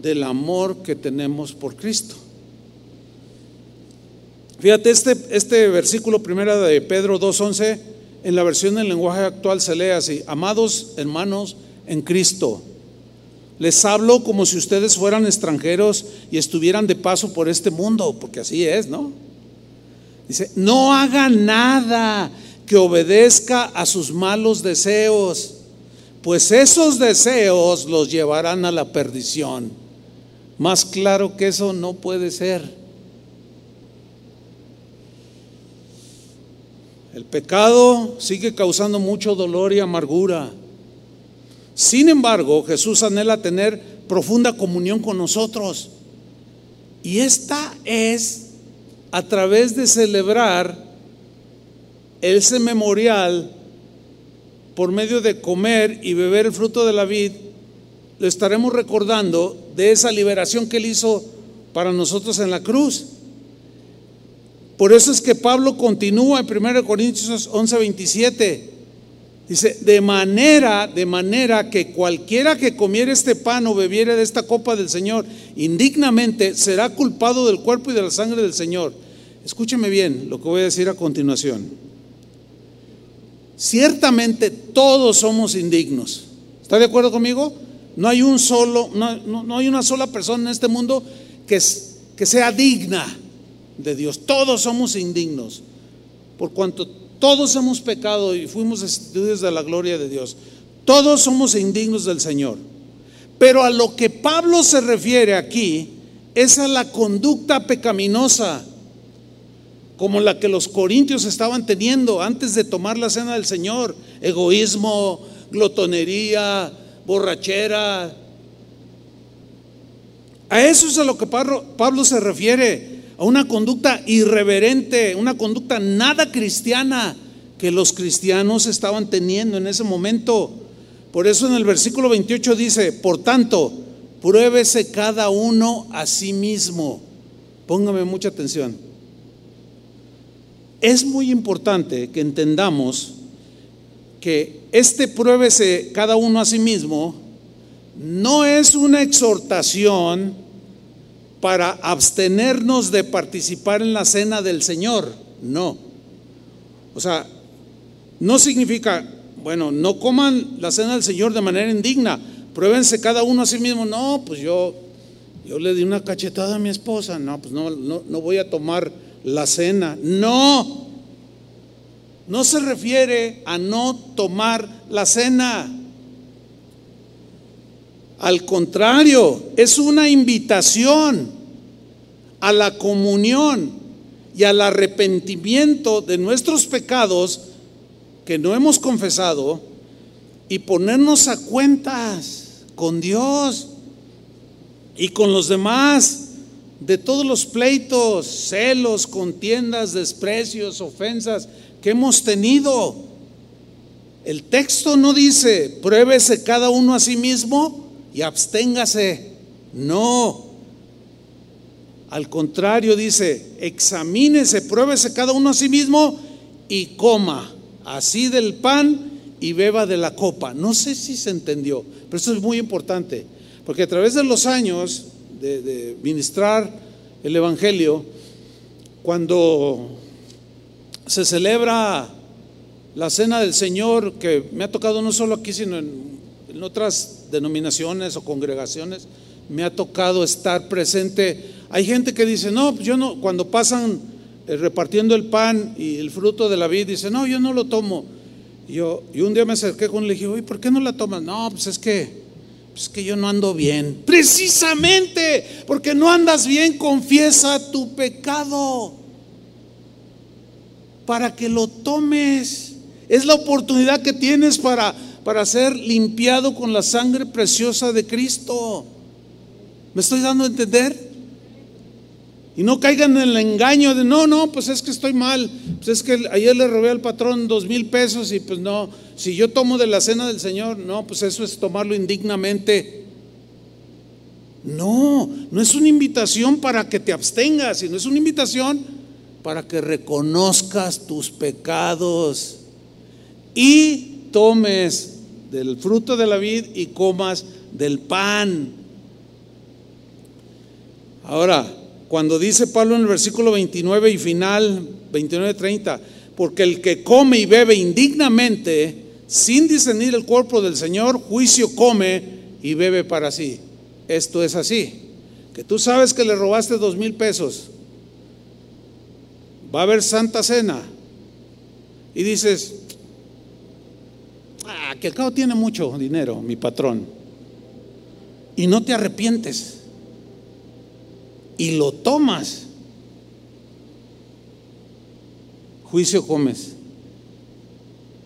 del amor que tenemos por Cristo. Fíjate, este, este versículo primero de Pedro 2.11, en la versión del lenguaje actual se lee así, amados hermanos en Cristo, les hablo como si ustedes fueran extranjeros y estuvieran de paso por este mundo, porque así es, ¿no? Dice, no haga nada que obedezca a sus malos deseos, pues esos deseos los llevarán a la perdición. Más claro que eso no puede ser. El pecado sigue causando mucho dolor y amargura. Sin embargo, Jesús anhela tener profunda comunión con nosotros. Y esta es a través de celebrar ese memorial por medio de comer y beber el fruto de la vid, lo estaremos recordando de esa liberación que él hizo para nosotros en la cruz. Por eso es que Pablo continúa en 1 Corintios 11, 27. Dice, de manera, de manera que cualquiera que comiere este pan o bebiere de esta copa del Señor indignamente será culpado del cuerpo y de la sangre del Señor. Escúcheme bien lo que voy a decir a continuación. Ciertamente todos somos indignos. ¿Está de acuerdo conmigo? No hay un solo, no, hay una sola persona en este mundo que, que sea digna de Dios. Todos somos indignos. Por cuanto todos hemos pecado y fuimos destituidos de la gloria de Dios. Todos somos indignos del Señor. Pero a lo que Pablo se refiere aquí es a la conducta pecaminosa, como la que los corintios estaban teniendo antes de tomar la cena del Señor. Egoísmo, glotonería, borrachera. A eso es a lo que Pablo, se refiere a una conducta irreverente, una conducta nada cristiana que los cristianos estaban teniendo en ese momento. Por eso en el versículo 28 dice, por tanto, pruébese cada uno a sí mismo. Póngame mucha atención. Es muy importante que entendamos que este pruébese cada uno a sí mismo no es una exhortación para abstenernos de participar en la cena del Señor. No. O sea, no significa, bueno, no coman la cena del Señor de manera indigna. Pruébense cada uno a sí mismo. No, pues yo, yo le di una cachetada a mi esposa. No, pues no, no, no voy a tomar la cena. No. No se refiere a no tomar la cena. Al contrario, es una invitación a la comunión y al arrepentimiento de nuestros pecados que no hemos confesado y ponernos a cuentas con Dios y con los demás de todos los pleitos, celos, contiendas, desprecios, ofensas que hemos tenido. El texto no dice, pruébese cada uno a sí mismo y absténgase. No. Al contrario, dice, examínese, pruébese cada uno a sí mismo y coma así del pan y beba de la copa. No sé si se entendió, pero esto es muy importante, porque a través de los años de, ministrar el Evangelio, cuando se celebra la cena del Señor, que me ha tocado no solo aquí, sino en otras denominaciones o congregaciones, me ha tocado estar presente hay gente que dice, no, pues yo no, cuando pasan eh, repartiendo el pan y el fruto de la vid, dice, no, yo no lo tomo. Y, yo, y un día me acerqué con él y le dije, oye, ¿por qué no la tomas? No, pues es que, pues es que yo no ando bien. Precisamente, porque no andas bien, confiesa tu pecado para que lo tomes. Es la oportunidad que tienes para, para ser limpiado con la sangre preciosa de Cristo. ¿Me estoy dando a entender? Y no caigan en el engaño de, no, no, pues es que estoy mal. Pues es que ayer le robé al patrón dos mil pesos y pues no, si yo tomo de la cena del Señor, no, pues eso es tomarlo indignamente. No, no es una invitación para que te abstengas, sino es una invitación para que reconozcas tus pecados y tomes del fruto de la vid y comas del pan. Ahora, cuando dice Pablo en el versículo 29 y final 29-30, porque el que come y bebe indignamente, sin discernir el cuerpo del Señor, juicio come y bebe para sí. Esto es así, que tú sabes que le robaste dos mil pesos, va a haber santa cena, y dices, ah, que al cabo tiene mucho dinero, mi patrón, y no te arrepientes y lo tomas, juicio comes,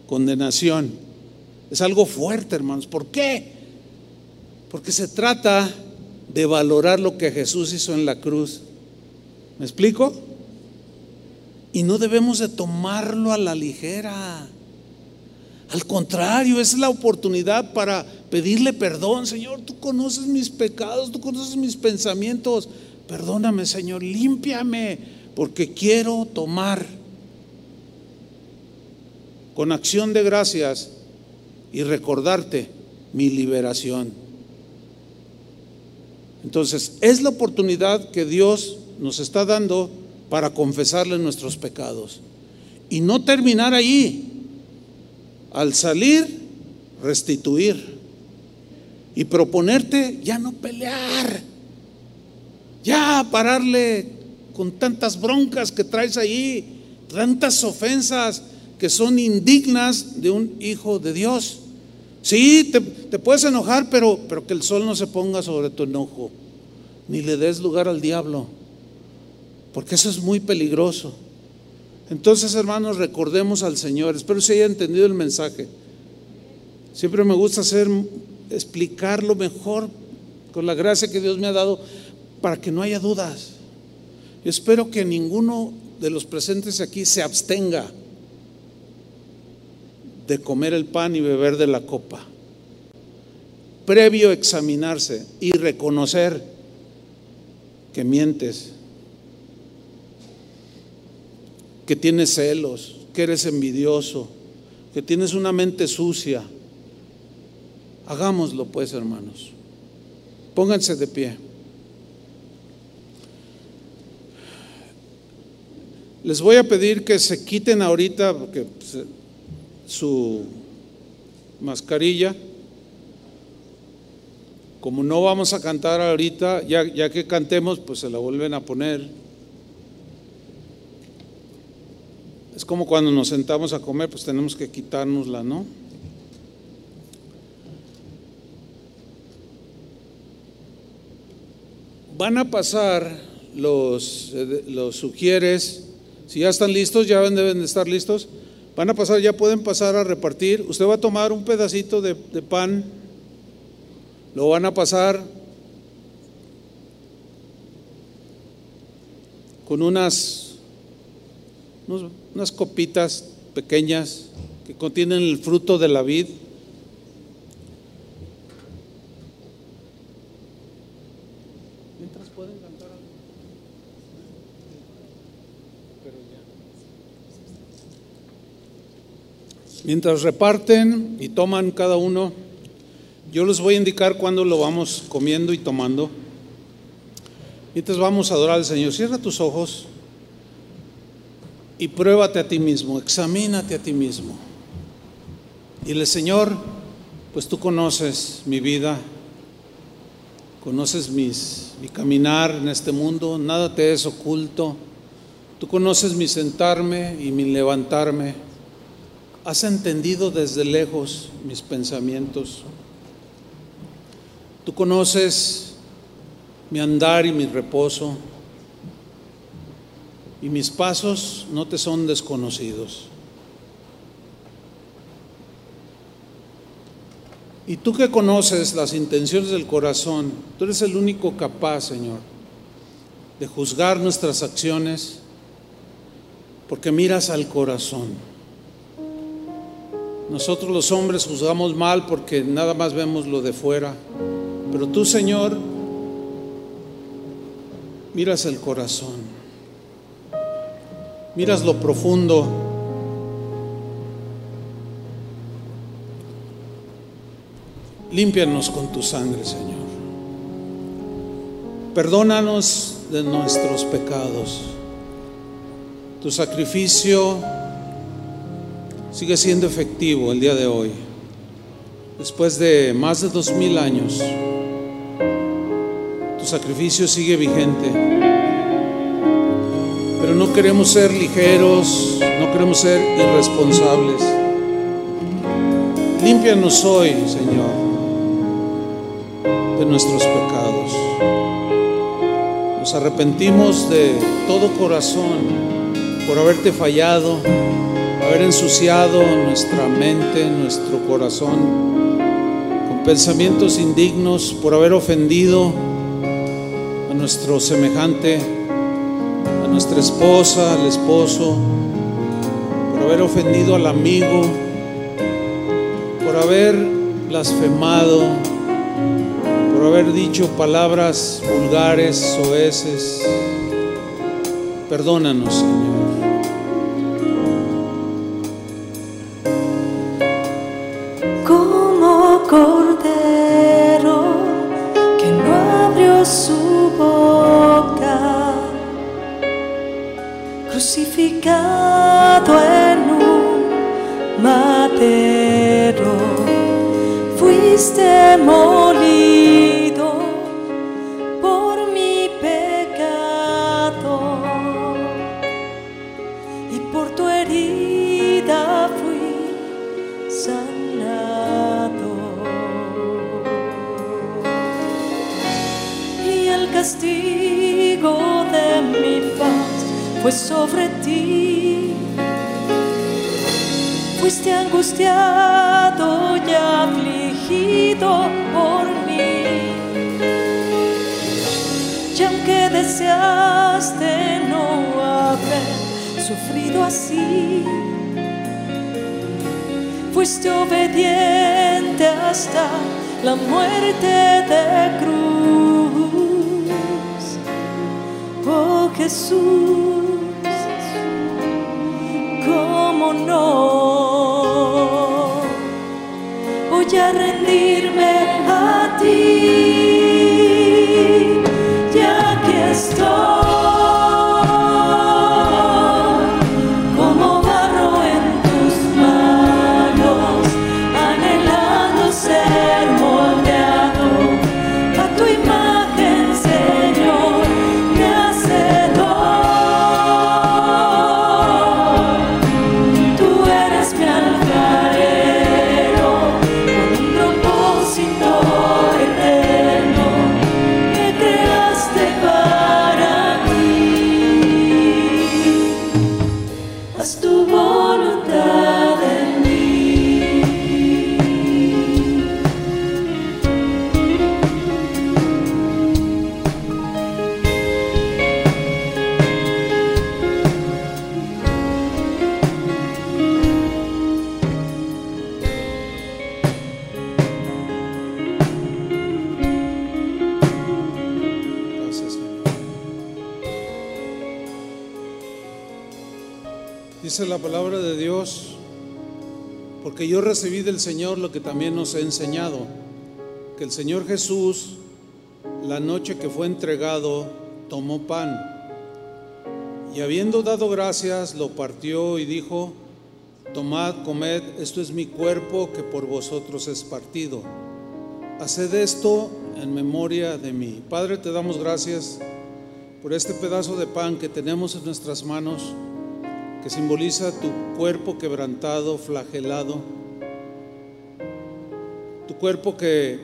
condenación. Es algo fuerte, hermanos. ¿Por qué? Porque se trata de valorar lo que Jesús hizo en la cruz. ¿Me explico? Y no debemos de tomarlo a la ligera. Al contrario, es la oportunidad para pedirle perdón. Señor, tú conoces mis pecados, tú conoces mis pensamientos. Perdóname, Señor, límpiame, porque quiero tomar con acción de gracias y recordarte mi liberación. Entonces, es la oportunidad que Dios nos está dando para confesarle nuestros pecados. Y no terminar ahí. Al salir, restituir. Y proponerte ya no pelear ya pararle con tantas broncas que traes ahí, tantas ofensas que son indignas de un hijo de Dios. Sí, te, puedes enojar, pero, pero que el sol no se ponga sobre tu enojo, ni le des lugar al diablo, porque eso es muy peligroso. Entonces, hermanos, recordemos al Señor. Espero se haya entendido el mensaje. Siempre me gusta hacer explicarlo mejor con la gracia que Dios me ha dado para que no haya dudas. Espero que ninguno de los presentes aquí se abstenga de comer el pan y beber de la copa, previo examinarse y reconocer que mientes, que tienes celos, que eres envidioso, que tienes una mente sucia. Hagámoslo pues, hermanos. Pónganse de pie. Les voy a pedir que se quiten ahorita porque, pues, su mascarilla. Como no vamos a cantar ahorita, ya, ya que cantemos, pues se la vuelven a poner. Es como cuando nos sentamos a comer, pues tenemos que quitárnosla, ¿no? Van a pasar los, eh, los sugieres si ya están listos, ya deben de estar listos. Van a pasar, ya pueden pasar a repartir. Usted va a tomar un pedacito de, pan, lo van a pasar con unas, unas copitas pequeñas que contienen el fruto de la vid. Mientras reparten y toman cada uno, yo les voy a indicar cuándo lo vamos comiendo y tomando. Mientras vamos a adorar al Señor, cierra tus ojos y pruébate a ti mismo, examínate a ti mismo. Dile, Señor, pues tú conoces mi vida, conoces mis, mi caminar en este mundo, nada te es oculto. Tú conoces mi sentarme y mi levantarme. Has entendido desde lejos mis pensamientos. Tú conoces mi andar y mi reposo. Y mis pasos no te son desconocidos. Y tú que conoces las intenciones del corazón, tú eres el único capaz, Señor, de juzgar nuestras acciones porque miras al corazón. Nosotros los hombres juzgamos mal porque nada más vemos lo de fuera, pero tú, Señor, miras el corazón, miras lo profundo. Límpianos con tu sangre, Señor. Perdónanos de nuestros pecados. Tu sacrificio sigue siendo efectivo el día de hoy. Después de más de dos mil años, tu sacrificio sigue vigente. Pero no queremos ser ligeros, no queremos ser irresponsables. Límpianos hoy, Señor, de nuestros pecados. Nos arrepentimos de todo corazón por haberte fallado, haber ensuciado nuestra mente, nuestro corazón con pensamientos indignos, por haber ofendido a nuestro semejante, a nuestra esposa, al esposo, por haber ofendido al amigo, por haber blasfemado, por haber dicho palabras vulgares, soeces. Perdónanos, Señor. En un madero, fuiste molido por mi pecado y por tu herida fui sanado. Y el castigo de mi paz fue sobre ti. Angustiado y afligido por mí. Y aunque deseaste no haber sufrido así, fuiste obediente hasta la muerte de cruz. Oh Jesús, ¿cómo no? Voy a rendirme yo recibí del Señor lo que también nos he enseñado, que el Señor Jesús, la noche que fue entregado, tomó pan y habiendo dado gracias, lo partió y dijo, tomad, comed, esto es mi cuerpo que por vosotros es partido. Haced esto en memoria de mí. Padre, te damos gracias por este pedazo de pan que tenemos en nuestras manos, que simboliza tu cuerpo quebrantado, flagelado, tu cuerpo que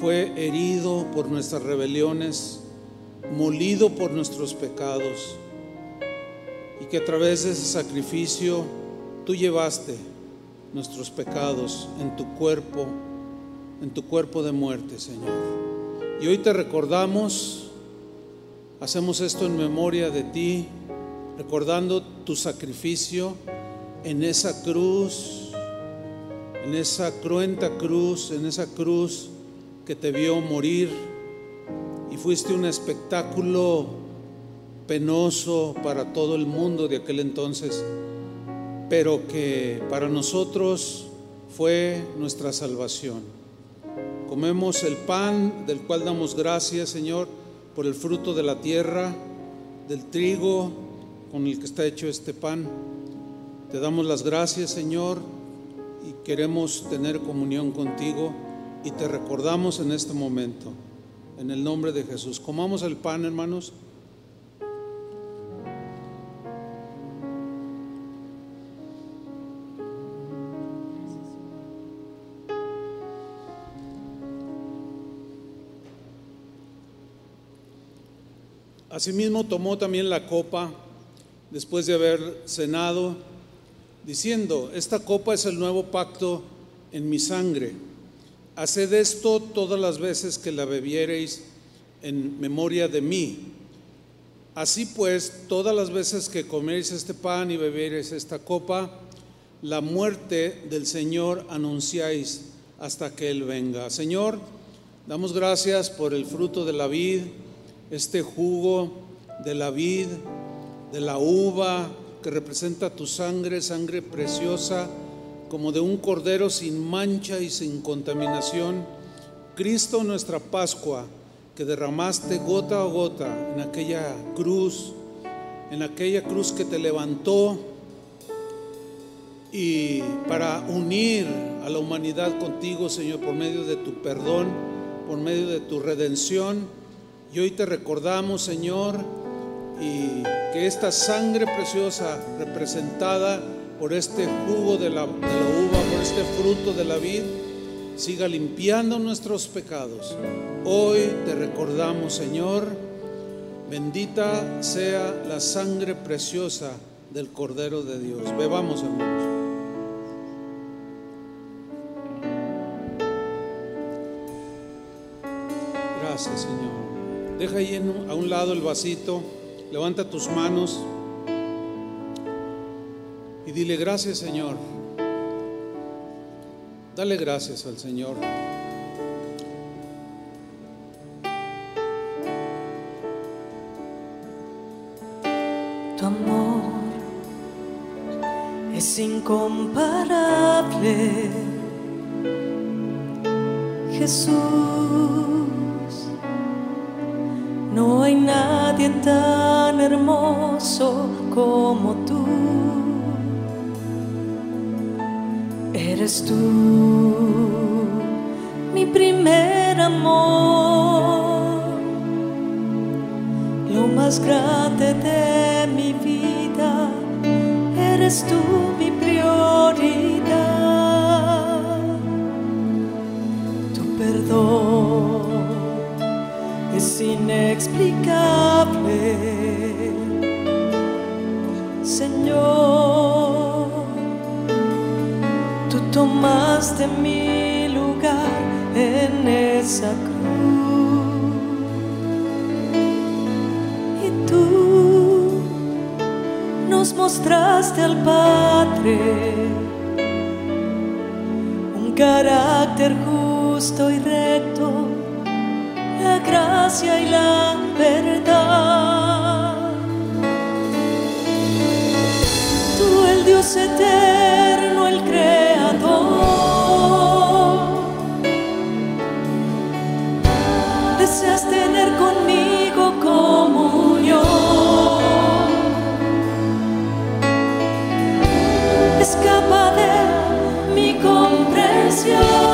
fue herido por nuestras rebeliones, molido por nuestros pecados, y que a través de ese sacrificio tú llevaste nuestros pecados en tu cuerpo, en tu cuerpo de muerte, Señor. Y hoy te recordamos, hacemos esto en memoria de ti, recordando tu sacrificio en esa cruz, en esa cruenta cruz, en esa cruz que te vio morir y fuiste un espectáculo penoso para todo el mundo de aquel entonces, pero que para nosotros fue nuestra salvación. Comemos el pan del cual damos gracias, Señor, por el fruto de la tierra, del trigo con el que está hecho este pan. Te damos las gracias, Señor, y queremos tener comunión contigo y te recordamos en este momento. En el nombre de Jesús. Comamos el pan, hermanos. Asimismo tomó también la copa después de haber cenado, diciendo, esta copa es el nuevo pacto en mi sangre. Haced esto todas las veces que la bebiereis en memoria de mí. Así pues, todas las veces que coméis este pan y bebiereis esta copa, la muerte del Señor anunciáis hasta que Él venga. Señor, damos gracias por el fruto de la vid este jugo de la vid, de la uva, que representa tu sangre, sangre preciosa, como de un cordero sin mancha y sin contaminación. Cristo nuestra Pascua, que derramaste gota a gota en aquella cruz, en aquella cruz que te levantó y para unir a la humanidad contigo, Señor, por medio de tu perdón, por medio de tu redención y hoy te recordamos, Señor, y que esta sangre preciosa representada por este jugo de la, uva, por este fruto de la vid, siga limpiando nuestros pecados. Hoy te recordamos, Señor, bendita sea la sangre preciosa del Cordero de Dios. Bebamos, hermanos. Gracias, Señor. Deja ahí a un lado el vasito, levanta tus manos y dile gracias Señor. Dale gracias al Señor. Tu amor es incomparable, Jesús. No hay nadie tan hermoso como tú. Eres tú mi primer amor, lo más grande de mi vida. Eres tú mi prioridad. Tu perdón es inexplicable. Señor, tú tomaste mi lugar en esa cruz. Y tú nos mostraste al Padre un carácter justo y recto la gracia y la verdad. Eterno, el creador, deseas tener conmigo comunión. Escapa de mi comprensión.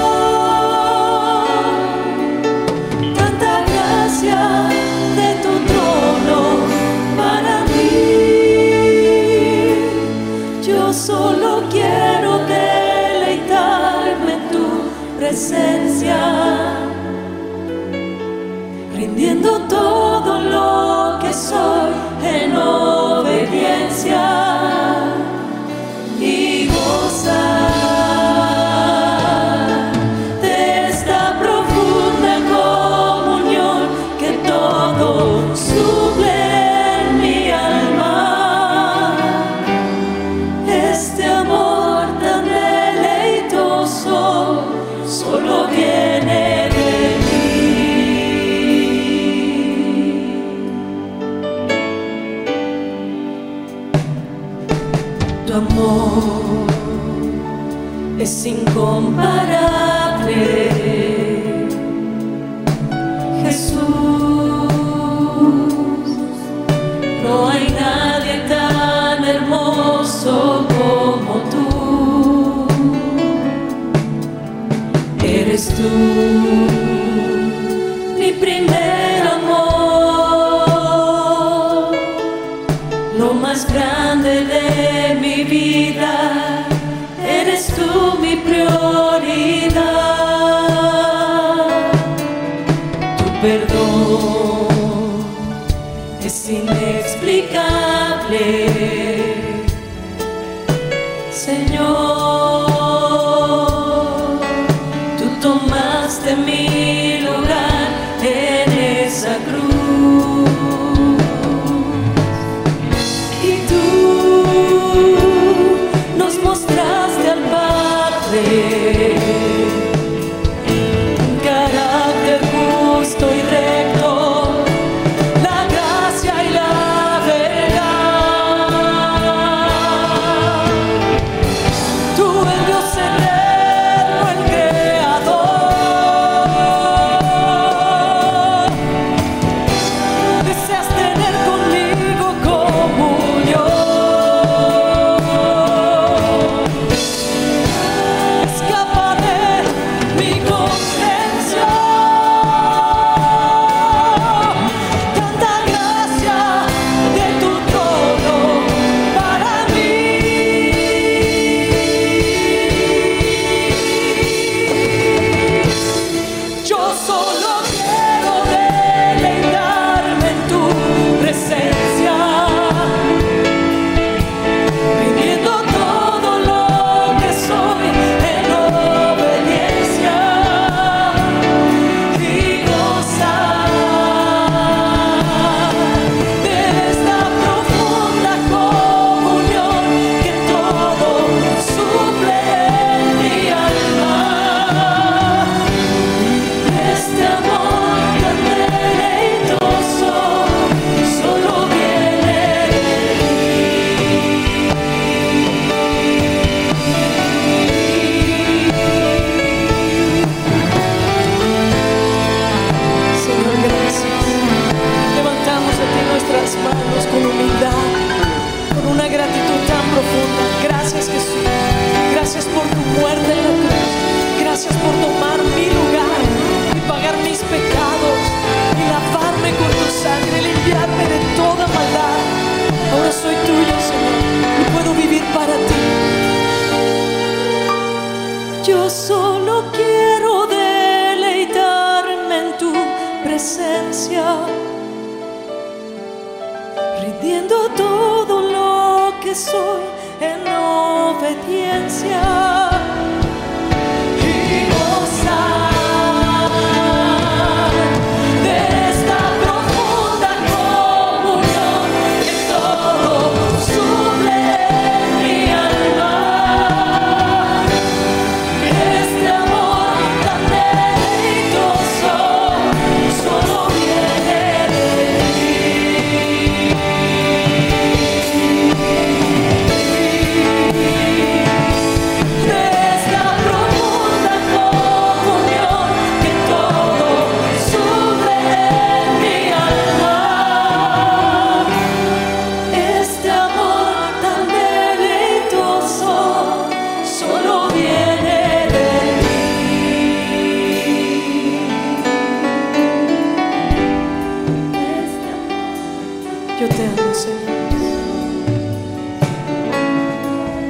Yo te amo, Señor.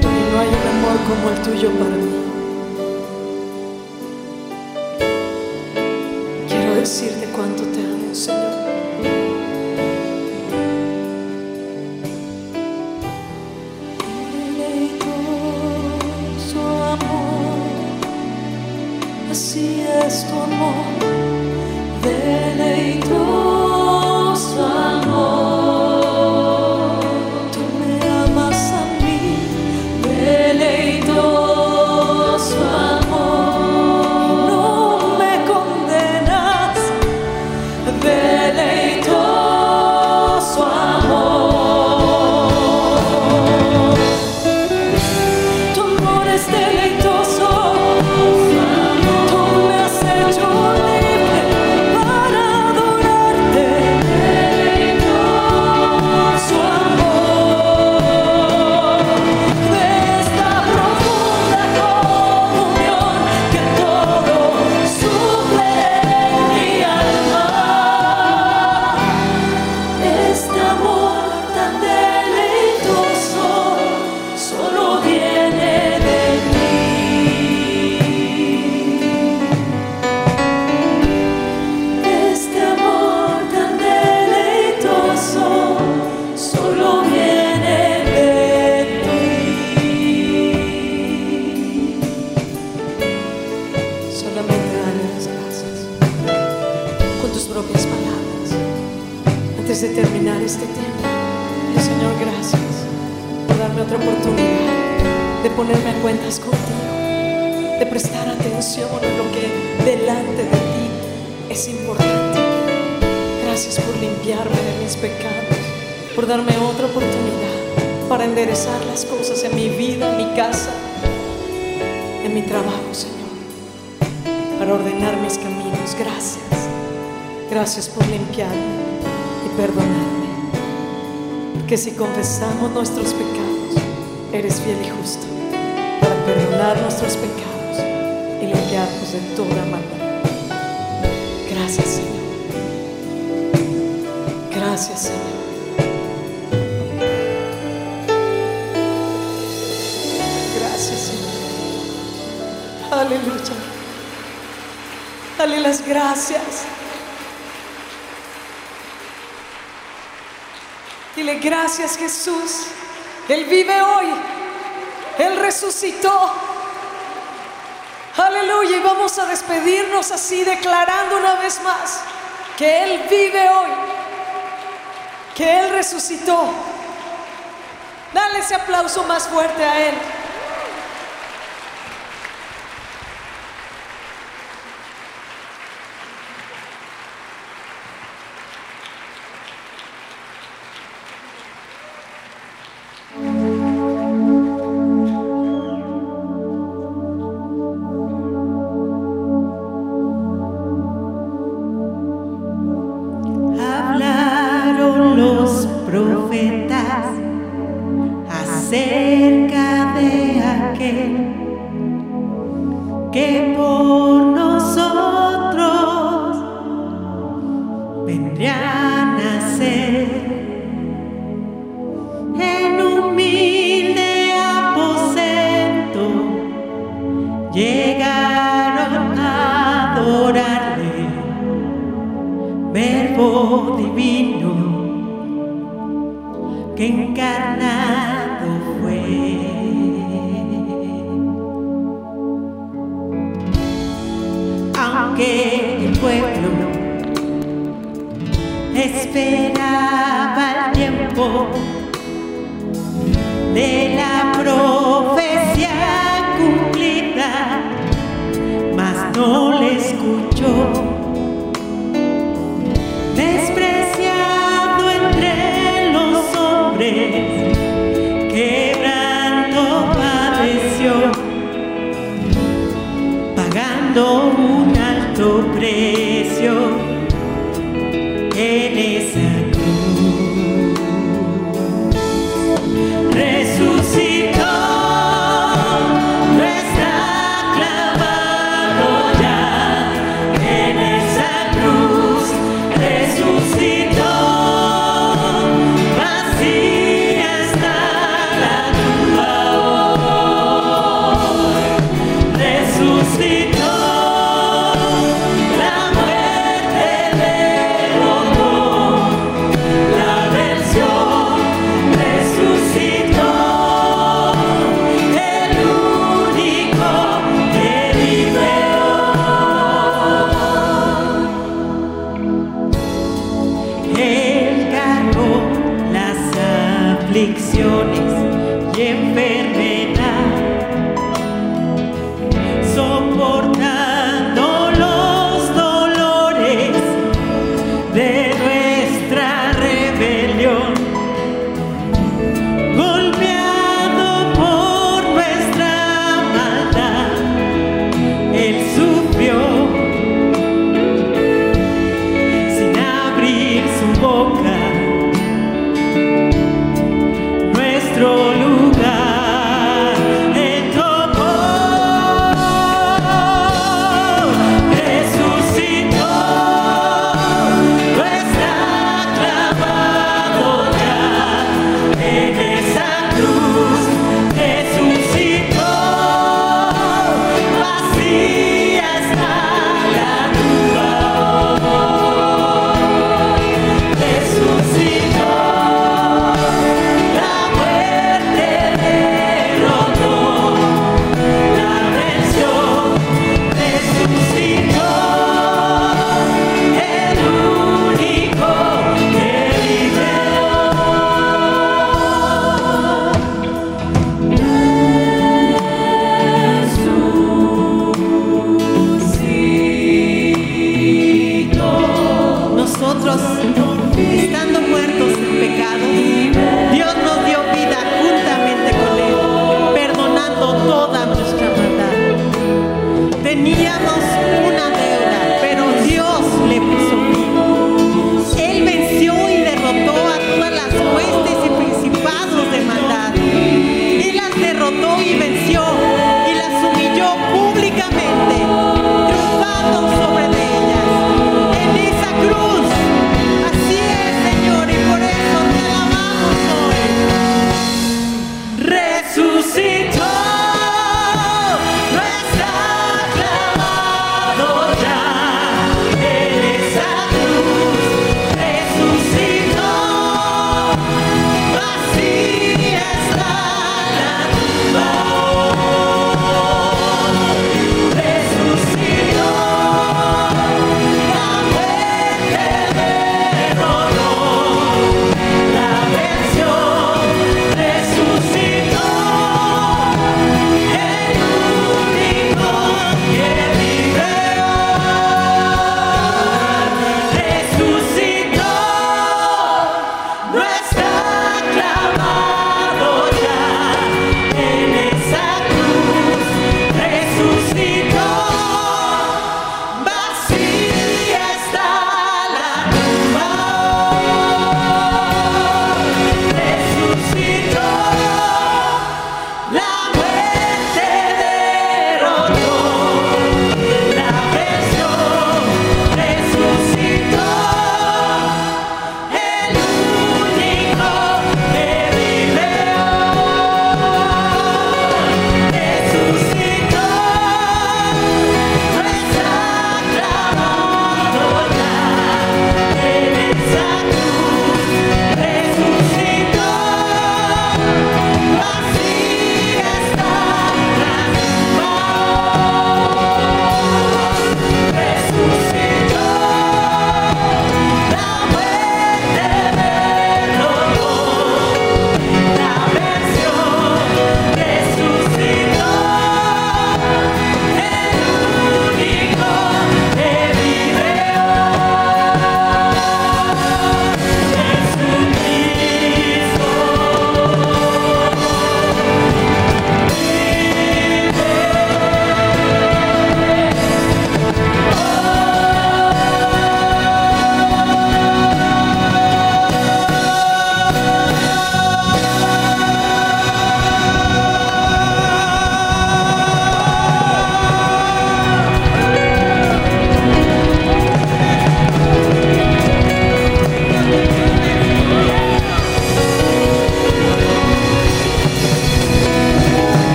Y no hay un amor como el tuyo para mí. Quiero decir Así declarando una vez más que Él vive hoy, que Él resucitó. Dale ese aplauso más fuerte a Él.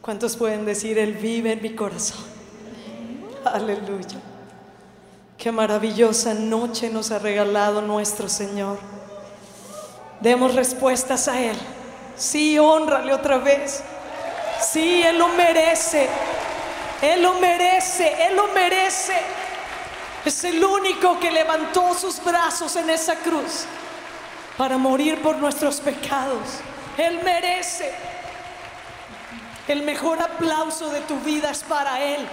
¿Cuántos pueden decir, Él vive en mi corazón? Aleluya. Qué maravillosa noche nos ha regalado nuestro Señor. Demos respuestas a Él. Sí, honrale otra vez. Sí, Él lo merece. Él lo merece. Él lo merece. Es el único que levantó sus brazos en esa cruz para morir por nuestros pecados. Él merece. El mejor aplauso de tu vida es para Él.